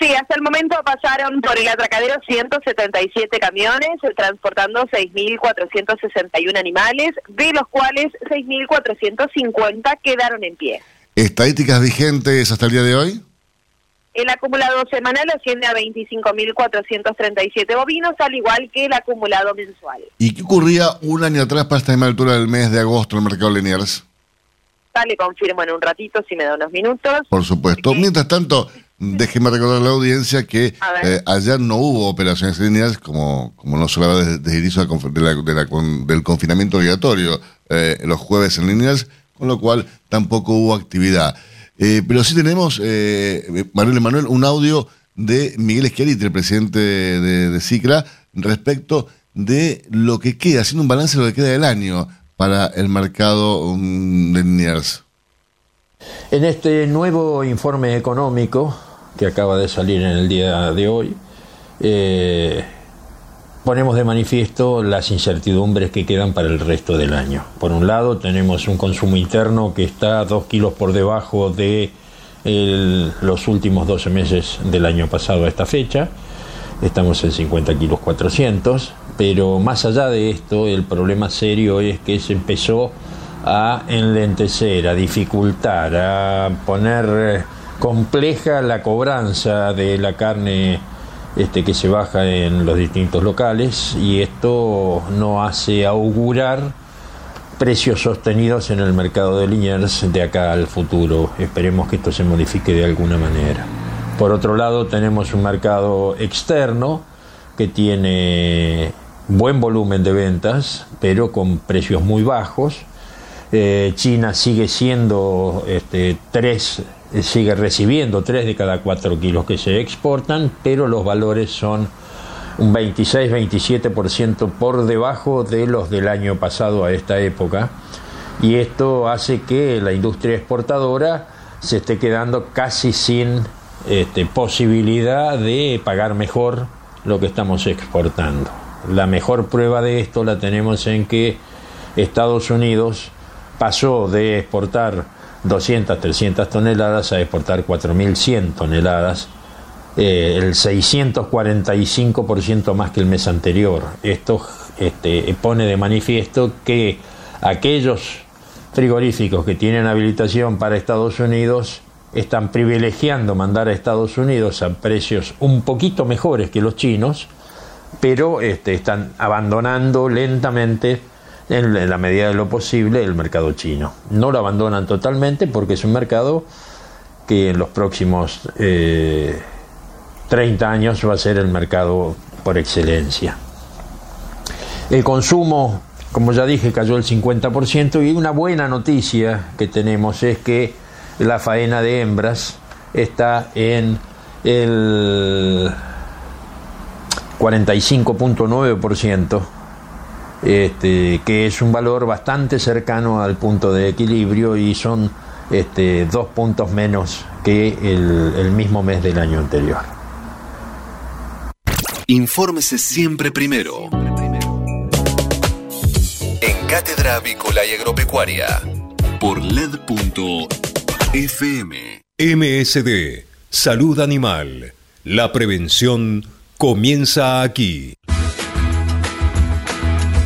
Sí, hasta el momento pasaron por el atracadero 177 camiones, transportando 6.461 animales, de los cuales 6.450 quedaron en pie. ¿Estadísticas vigentes hasta el día de hoy? El acumulado semanal asciende a 25.437 bovinos, al igual que el acumulado mensual. ¿Y qué ocurría un año atrás para esta misma altura del mes de agosto en el mercado Liniers? Le confirmo en un ratito, si me da unos minutos. Por supuesto. Mientras tanto, déjeme recordar a la audiencia que eh, ayer no hubo operaciones lineales como, como no se hablaba desde, desde el inicio de la, de la, del confinamiento obligatorio eh, los jueves en líneas, con lo cual tampoco hubo actividad. Eh, pero sí tenemos, eh, Manuel Emanuel, un audio de Miguel Esquiariti, el presidente de, de, CICRA, respecto de lo que queda, haciendo un balance de lo que queda del año para el mercado um, de Liniers. En este nuevo informe económico que acaba de salir en el día de hoy, eh, ponemos de manifiesto las incertidumbres que quedan para el resto del año. Por un lado, tenemos un consumo interno que está dos kilos por debajo de los últimos 12 meses del año pasado a esta fecha. Estamos en 50 kilos 400, pero más allá de esto, el problema serio es que se empezó a enlentecer, a dificultar, a poner eh, compleja la cobranza de la carne este, que se baja en los distintos locales y esto no hace augurar precios sostenidos en el mercado de Liniers de acá al futuro. Esperemos que esto se modifique de alguna manera. Por otro lado, tenemos un mercado externo que tiene buen volumen de ventas, pero con precios muy bajos. Eh, China sigue siendo este, tres sigue recibiendo 3 de cada 4 kilos que se exportan, pero los valores son un 26-27% por debajo de los del año pasado a esta época. Y esto hace que la industria exportadora se esté quedando casi sin este, posibilidad de pagar mejor lo que estamos exportando. La mejor prueba de esto la tenemos en que Estados Unidos pasó de exportar 200, 300 toneladas a exportar 4.100 toneladas, eh, el 645% más que el mes anterior. Esto este, pone de manifiesto que aquellos frigoríficos que tienen habilitación para Estados Unidos están privilegiando mandar a Estados Unidos a precios un poquito mejores que los chinos, pero este, están abandonando lentamente en la medida de lo posible el mercado chino. No lo abandonan totalmente porque es un mercado que en los próximos 30 eh, años va a ser el mercado por excelencia. El consumo, como ya dije, cayó el 50% y una buena noticia que tenemos es que la faena de hembras está en el 45.9% este, que es un valor bastante cercano al punto de equilibrio y son este, dos puntos menos que el, el mismo mes del año anterior. Infórmese siempre primero. En Cátedra Avícola y Agropecuaria. Por LED.fm. MSD. Salud Animal. La prevención comienza aquí.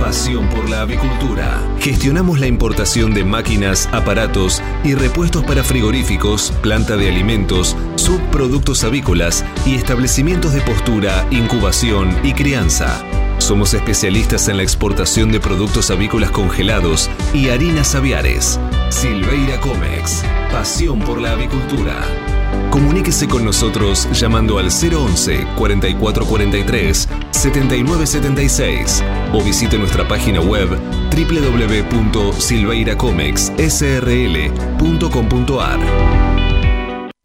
Pasión por la avicultura. Gestionamos la importación de máquinas, aparatos y repuestos para frigoríficos, planta de alimentos, subproductos avícolas y establecimientos de postura, incubación y crianza. Somos especialistas en la exportación de productos avícolas congelados y harinas aviares. Silveira Comex. Pasión por la avicultura. Comuníquese con nosotros llamando al 011 4443 7976 o visite nuestra página web www.silveiracomexsrl.com.ar.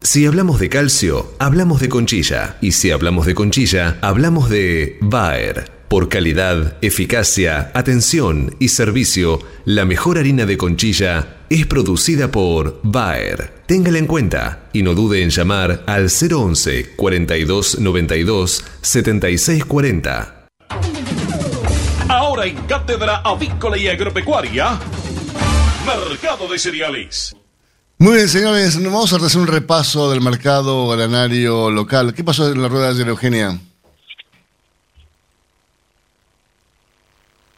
Si hablamos de calcio, hablamos de conchilla. Y si hablamos de conchilla, hablamos de Bayer. Por calidad, eficacia, atención y servicio, la mejor harina de conchilla es producida por Bayer. Téngala en cuenta y no dude en llamar al 011 42 92 76 40. Ahora en Cátedra Avícola y Agropecuaria, Mercado de Cereales. Muy bien, señores, vamos a hacer un repaso del mercado granario local. ¿Qué pasó en la rueda de ayer, Eugenia?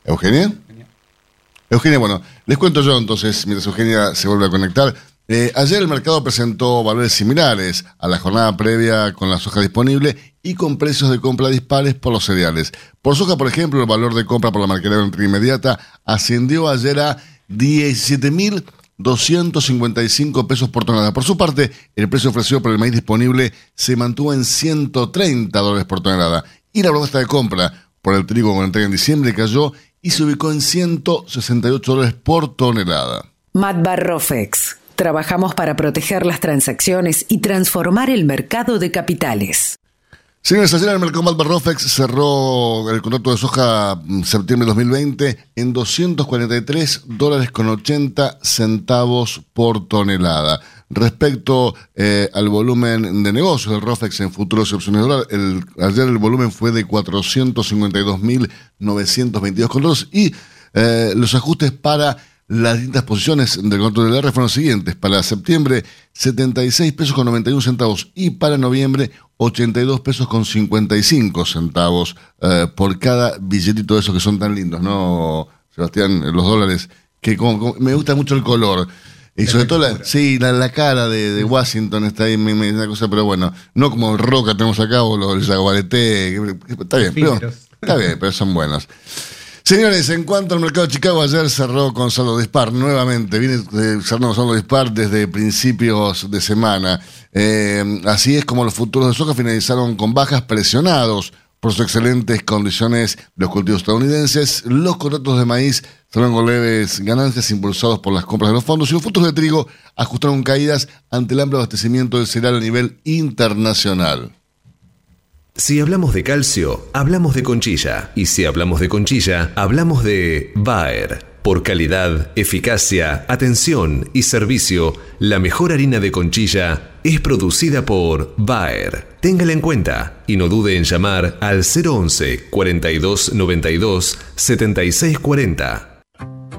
¿Eugenia? Eugenia, bueno, les cuento yo entonces, mientras Eugenia se vuelve a conectar. Eh, ayer el mercado presentó valores similares a la jornada previa con la soja disponible y con precios de compra dispares por los cereales. Por soja, por ejemplo, el valor de compra por la marquera inmediata ascendió ayer a 17.255 pesos por tonelada. Por su parte, el precio ofrecido por el maíz disponible se mantuvo en 130 dólares por tonelada. Y la propuesta de compra por el trigo con entrega en diciembre cayó y se ubicó en 168 dólares por tonelada. Matbarrofex. Trabajamos para proteger las transacciones y transformar el mercado de capitales. Señores, ayer el mercado Matbarrofex cerró el contrato de soja mm, septiembre de 2020 en 243 dólares con 80 centavos por tonelada. Respecto eh, al volumen de negocios del ROFEX en futuros y opciones de dólar, el, ayer el volumen fue de 452.922 contratos y eh, los ajustes para las distintas posiciones del contrato del R fueron los siguientes. Para septiembre, 76 pesos con 91 centavos y para noviembre, 82 pesos con 55 centavos eh, por cada billetito de esos que son tan lindos, ¿no, Sebastián? Los dólares, que como- me gusta mucho el color. Y sobre todo, la, sí, la, la cara de, de Washington está ahí, me- me- una cosa, pero bueno, no como el Roca tenemos acá o los- el Jaguarete, está bien, pero, está bien, pero son buenos. Señores, en cuanto al mercado de Chicago, ayer cerró con saldo dispar nuevamente. Viene eh, cerrando con saldo dispar desde principios de semana. Eh, así es como los futuros de soja finalizaron con bajas presionados por sus excelentes condiciones de los cultivos estadounidenses. Los contratos de maíz con leves ganancias impulsados por las compras de los fondos y los futuros de trigo ajustaron caídas ante el amplio abastecimiento del cereal a nivel internacional. Si hablamos de calcio, hablamos de conchilla. Y si hablamos de conchilla, hablamos de Bayer. Por calidad, eficacia, atención y servicio, la mejor harina de conchilla es producida por Bayer. Téngala en cuenta y no dude en llamar al 011 42 92 76 40.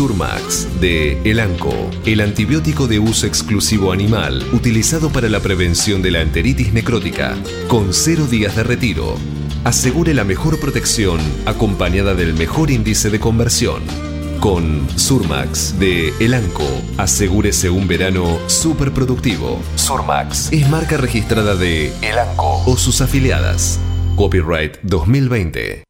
Surmax de Elanco, el antibiótico de uso exclusivo animal utilizado para la prevención de la enteritis necrótica, con cero días de retiro. Asegure la mejor protección acompañada del mejor índice de conversión. Con Surmax de Elanco, asegúrese un verano súper productivo. Surmax es marca registrada de Elanco o sus afiliadas. Copyright 2020.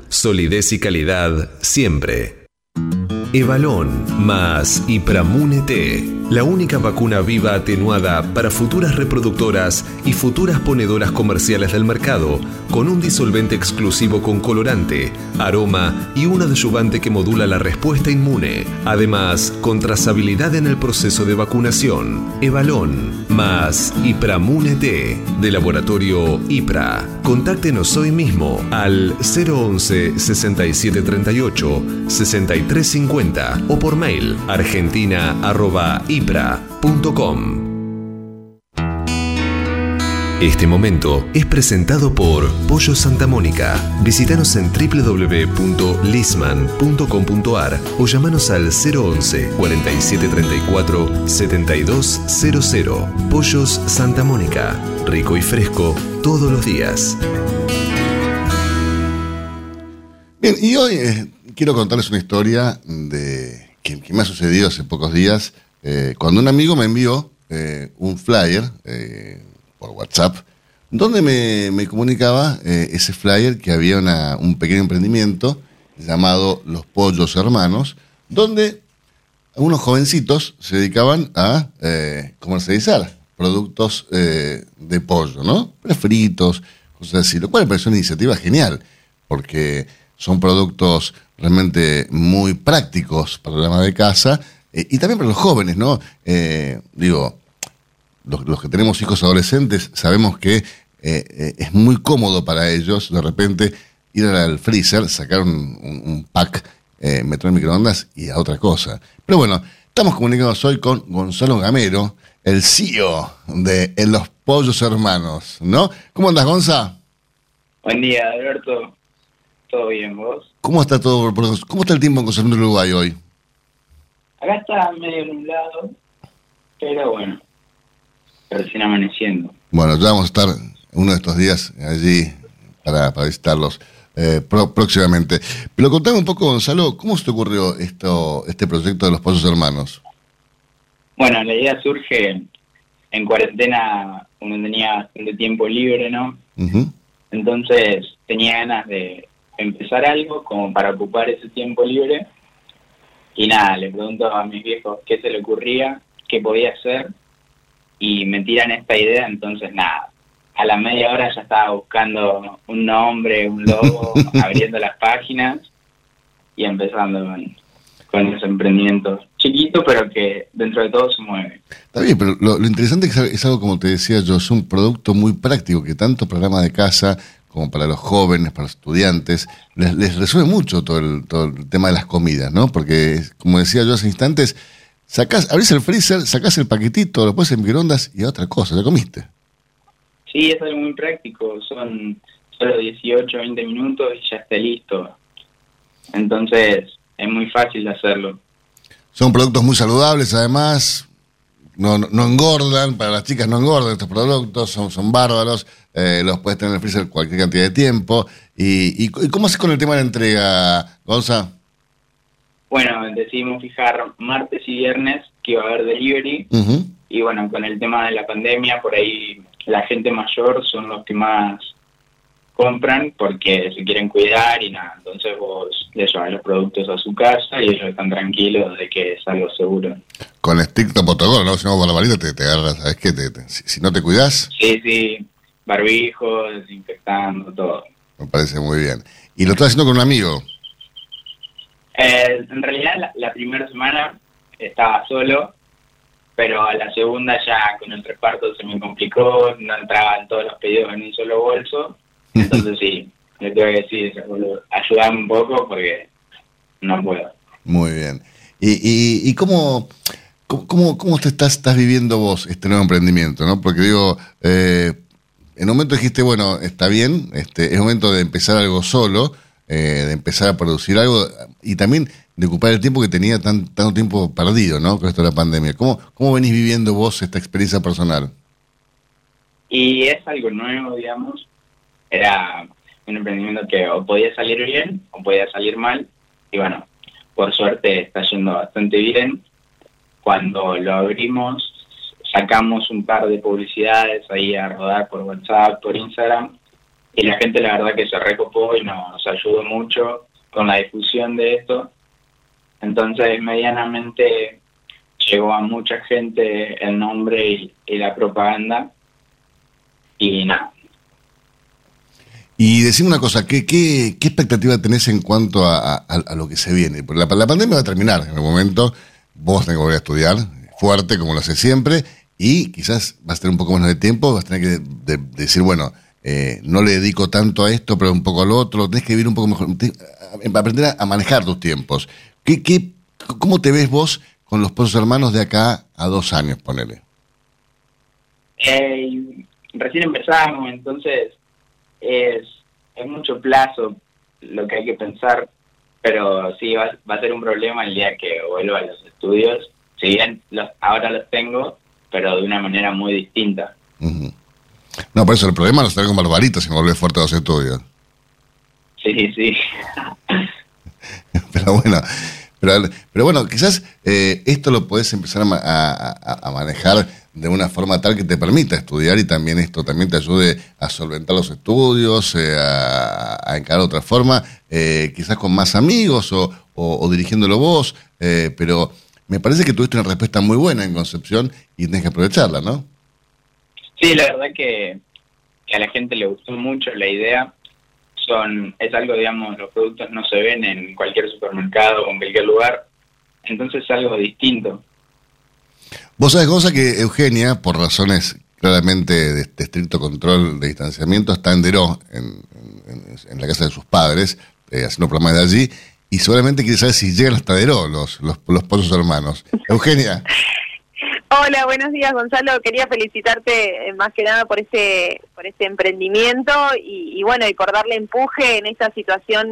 Solidez y calidad siempre. Evalón más Ipramune T, la única vacuna viva atenuada para futuras reproductoras y futuras ponedoras comerciales del mercado, con un disolvente exclusivo con colorante, aroma y un adyuvante que modula la respuesta inmune. Además, con trazabilidad en el proceso de vacunación. Evalón más Ipramune T, de laboratorio IPRA. Contáctenos hoy mismo al 011 6738 6350 o por mail argentina.ipra.com. Este momento es presentado por Pollo Santa Mónica. Visítanos en www.lisman.com.ar o llamanos al 011 4734 7200. Pollos Santa Mónica. Rico y fresco todos los días. Bien, y hoy eh, quiero contarles una historia de que, que me ha sucedido hace pocos días. Eh, cuando un amigo me envió eh, un flyer eh, por WhatsApp, donde me, comunicaba ese flyer que había un pequeño emprendimiento llamado Los Pollos Hermanos, donde unos jovencitos se dedicaban a comercializar productos de pollo, ¿no? Fritos, cosas así, lo cual me pareció una iniciativa genial, porque son productos realmente muy prácticos para la ama de casa eh, y también para los jóvenes, ¿no? Eh, digo, los, los que tenemos hijos adolescentes sabemos que eh, es muy cómodo para ellos de repente ir al freezer, sacar un, un- un pack, meter en microondas y a otra cosa. Pero bueno, estamos comunicados hoy con Gonzalo Gamero, el CEO de En Los Pollos Hermanos, ¿no? ¿Cómo andas, Gonza? Buen día, Alberto. ¿Todo bien, vos? ¿Cómo está todo? ¿Cómo está el tiempo en Concepción del Uruguay hoy? Acá está medio nublado, pero bueno, recién amaneciendo. Bueno, ya vamos a estar uno de estos días allí para, para visitarlos eh, pro- próximamente. Pero contame un poco, Gonzalo, ¿cómo se te ocurrió esto, este proyecto de los Pozos Hermanos? Bueno, la idea surge en cuarentena, uno tenía bastante tiempo libre, ¿no? Ujú. Entonces tenía ganas de empezar algo como para ocupar ese tiempo libre. Y nada, le pregunto a mis viejos qué se le ocurría, qué podía hacer, y me tiran esta idea, entonces nada. A la media hora ya estaba buscando un nombre, un logo, abriendo las páginas y empezando con, con ese emprendimiento chiquito, pero que dentro de todo se mueve. Está bien, pero lo, lo interesante es que es algo, como te decía yo, es un producto muy práctico que tanto programa de casa como para los jóvenes, para los estudiantes, les, les resuelve mucho todo el, todo el tema de las comidas, ¿no? Porque, como decía yo hace instantes, sacás, abrís el freezer, sacás el paquetito, lo pones en microondas y a otra cosa, ya comiste. Sí, es algo muy práctico, son solo 18, 20 minutos y ya está listo. Entonces, es muy fácil de hacerlo. Son productos muy saludables, además, no, no, engordan, para las chicas no engordan estos productos, son, son bárbaros, eh, los puedes tener en el freezer cualquier cantidad de tiempo. ¿Y, y, y cómo haces con el tema de la entrega, Gonza? Bueno, decidimos fijar martes y viernes que iba a haber delivery y bueno, con el tema de la pandemia, por ahí la gente mayor son los que más compran porque se quieren cuidar y nada, entonces vos les llevas los productos a su casa y ellos están tranquilos de que es algo seguro. Con estricto protocolo, ¿no? Si no, con la varita te, te agarras, ¿sabes qué? Te- te- si, si no te cuidas, Sí, sí, barbijo, desinfectando, todo. me parece muy bien. Y lo estás haciendo con un amigo. Eh, en realidad la, la primera semana estaba solo, pero a la segunda ya con el reparto se me complicó, no entraban todos los pedidos en un solo bolso, entonces sí, le tengo que decir, ayudarme un poco porque no puedo. Muy bien. ¿Y, y, y cómo, cómo- cómo, cómo te estás, estás viviendo vos este nuevo emprendimiento? ¿no? Porque digo, eh, en un momento dijiste, bueno, está bien, este, es momento de empezar algo solo, eh, de empezar a producir algo y también de ocupar el tiempo que tenía tan, tanto tiempo perdido, ¿no? Con esto de la pandemia. ¿Cómo, ¿Cómo venís viviendo vos esta experiencia personal? Y es algo nuevo, digamos. Era un emprendimiento que o podía salir bien o podía salir mal. Y bueno, por suerte está yendo bastante bien. Cuando lo abrimos, sacamos un par de publicidades ahí a rodar por WhatsApp, por Instagram. Y la gente la verdad que se recopó y nos ayudó mucho con la difusión de esto. Entonces, medianamente llegó a mucha gente el nombre y, y la propaganda. Y nada, Y decime una cosa, ¿qué, qué, qué expectativa tenés en cuanto a, lo que se viene? Porque la, la pandemia va a terminar en el momento, vos tenés que volver a estudiar, fuerte como lo haces siempre, y quizás vas a tener un poco menos de tiempo, vas a tener que de- de decir, bueno, eh, no le dedico tanto a esto, pero un poco al otro, tenés que vivir un poco mejor, aprender a, manejar tus tiempos. ¿Qué, qué, ¿Cómo te ves vos con los pozos hermanos de acá a dos años, ponele? Eh, recién empezamos, entonces es, es mucho plazo lo que hay que pensar, pero sí va, va a ser un problema el día que vuelva a los estudios. Si bien los, ahora los tengo, pero de una manera muy distinta. No, por eso el problema es con barbaritos si no volvés fuerte a los estudios. Sí, sí. Pero bueno, pero, pero bueno, quizás eh, esto lo podés empezar a- a manejar de una forma tal que te permita estudiar y también esto también te ayude a solventar los estudios, eh, a, a encarar otra forma, eh, quizás con más amigos o dirigiéndolo vos, eh, pero me parece que tuviste una respuesta muy buena en Concepción y tenés que aprovecharla, ¿no? Sí, la verdad que, que a la gente le gustó mucho la idea. Son, es algo, digamos, los productos no se ven en cualquier supermercado o en cualquier lugar. Entonces es algo distinto. Vos sabés, cosa que Eugenia, por razones claramente de, estricto control de distanciamiento, está en Deró, en, en- la casa de sus padres, eh, haciendo programas de allí, y seguramente quiere saber si llegan hasta Deró los, los, los pozos hermanos. Eugenia, Hola, buenos días Gonzalo. Quería felicitarte eh, más que nada por ese por ese emprendimiento y, y bueno, y por darle empuje en esta situación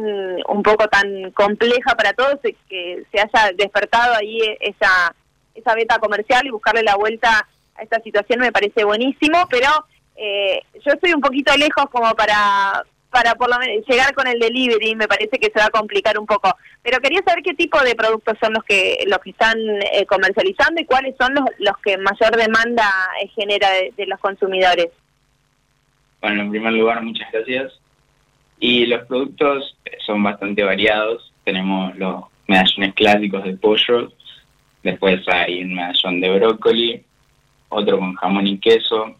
un poco tan compleja para todos, que se haya despertado ahí esa esa beta comercial y buscarle la vuelta a esta situación me parece buenísimo, pero eh, yo estoy un poquito lejos como para para por lo menos llegar con el delivery, me parece que se va a complicar un poco. Pero quería saber qué tipo de productos son los que los que están eh, comercializando y cuáles son los, los que mayor demanda eh, genera de, de los consumidores. Bueno, en primer lugar, muchas gracias. Y los productos son bastante variados. Tenemos los medallones clásicos de pollo, después hay un medallón de brócoli, otro con jamón y queso.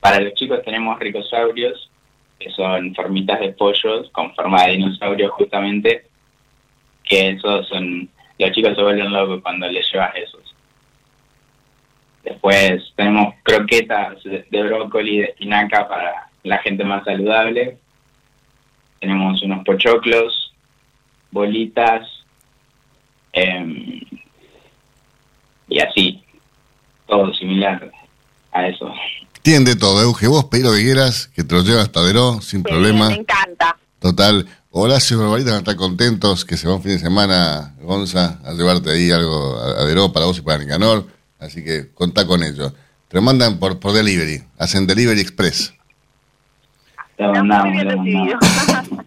Para los chicos tenemos ricosaurios, que son formitas de pollos con forma de dinosaurio justamente, que esos son, los chicos se vuelven locos cuando les llevas esos. Después tenemos croquetas de, brócoli, de espinaca para la gente más saludable. Tenemos unos pochoclos, bolitas, em, y así, todo similar a eso. tienen de todo, Euge, vos pedí lo que quieras, que te lo llevan hasta Deró, sin problema. Me encanta. Total, Horacio y Barbarita van a estar contentos que se va un fin de semana, Gonza, a llevarte ahí algo a, Deró para vos y para Nicanor. Así que contá con ellos. Te lo mandan por, por delivery, hacen delivery express. Te.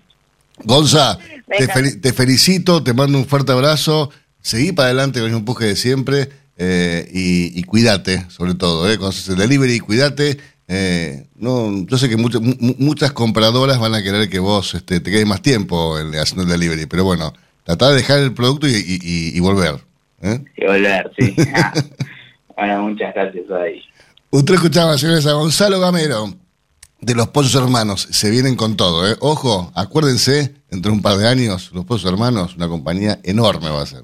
Gonza, te, fel- te felicito, te mando un fuerte abrazo. Seguí para adelante con el empuje de siempre eh, y, y cuídate, sobre todo, eh, cuando haces el delivery, cuídate. Eh, no, yo sé que muchas mu- muchas compradoras van a querer que vos este, te quedes más tiempo en- haciendo el delivery, pero bueno, tratá de dejar el producto y, y- volver. ¿eh? Y volver, sí. Ah. bueno, muchas gracias ahí. Usted escuchaba, señores, a Gonzalo Gamero de los Pozos Hermanos. Se vienen con todo, ¿eh? Ojo, acuérdense, dentro de un par de años, los Pozos Hermanos, una compañía enorme va a ser.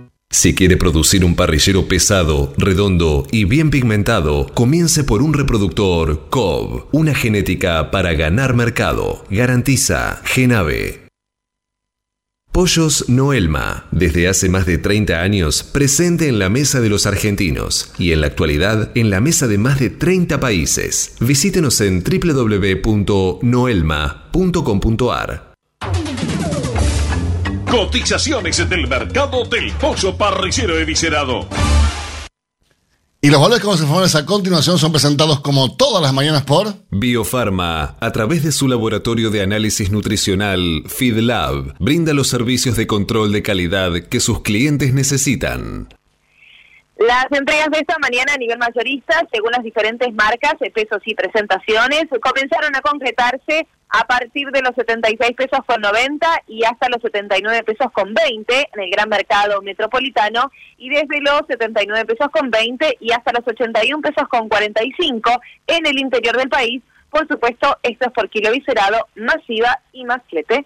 Si quiere producir un parrillero pesado, redondo y bien pigmentado, comience por un reproductor COB, una genética para ganar mercado. Garantiza Genave. Pollos Noelma, desde hace más de 30 años presente en la mesa de los argentinos y en la actualidad en la mesa de más de 30 países. Visítenos en www.noelma.com.ar. Cotizaciones del mercado del pollo parrillero eviscerado. Y los valores que vamos a continuación son presentados como todas las mañanas por Biofarma, a través de su laboratorio de análisis nutricional FeedLab, brinda los servicios de control de calidad que sus clientes necesitan. Las entregas de esta mañana a nivel mayorista, según las diferentes marcas, de pesos y presentaciones, comenzaron a concretarse a partir de los 76 pesos con 90 y hasta los 79 pesos con 20 en el gran mercado metropolitano y desde los 79 pesos con 20 y hasta los 81 pesos con 45 en el interior del país. Por supuesto, esto es por kilo viscerado, masiva y más flete.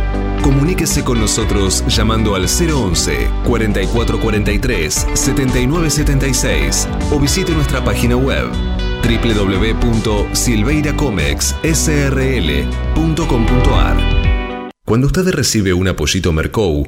Comuníquese con nosotros llamando al 011 4443 7976 o visite nuestra página web www.silveiracomexsrl.com.ar. Cuando usted recibe un apoyito Mercou,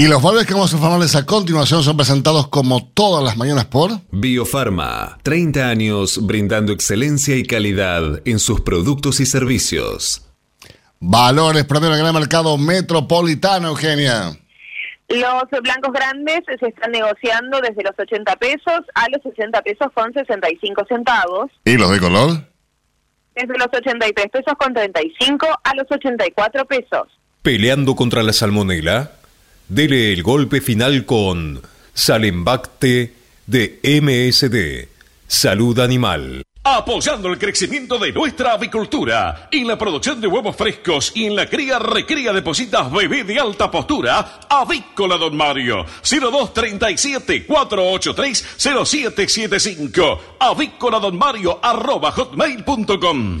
Y los valores que vamos a informarles a continuación son presentados como todas las mañanas por Biofarma, 30 años brindando excelencia y calidad en sus productos y servicios. Valores Premio del Gran Mercado Metropolitano, Eugenia. Los blancos grandes se están negociando desde los 80 pesos a los 60 pesos con 65 centavos. ¿Y los de color? Desde los 83 pesos con 35 a los 84 pesos. Peleando contra la salmonela, dele el golpe final con Salembacte de MSD, Salud Animal. Apoyando el crecimiento de nuestra avicultura en la producción de huevos frescos y en la cría recría de positas bebé de alta postura, Avícola Don Mario, 0237 483 0775, avícola don Mario arroba hotmail.com.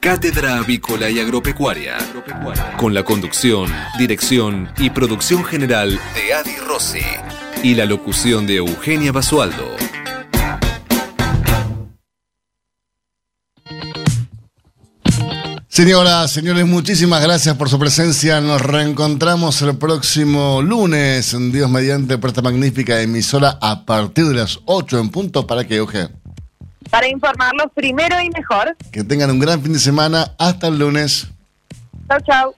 Cátedra Avícola y Agropecuaria, con la conducción, dirección y producción general de Adi Rossi y la locución de Eugenia Basualdo. Señoras, señores, muchísimas gracias por su presencia. Nos reencontramos el próximo lunes en Dios mediante por esta magnífica emisora a partir de las 8 en punto para que, Euge. Para informarlos primero y mejor. Que tengan un gran fin de semana. Hasta el lunes. Chau, chau.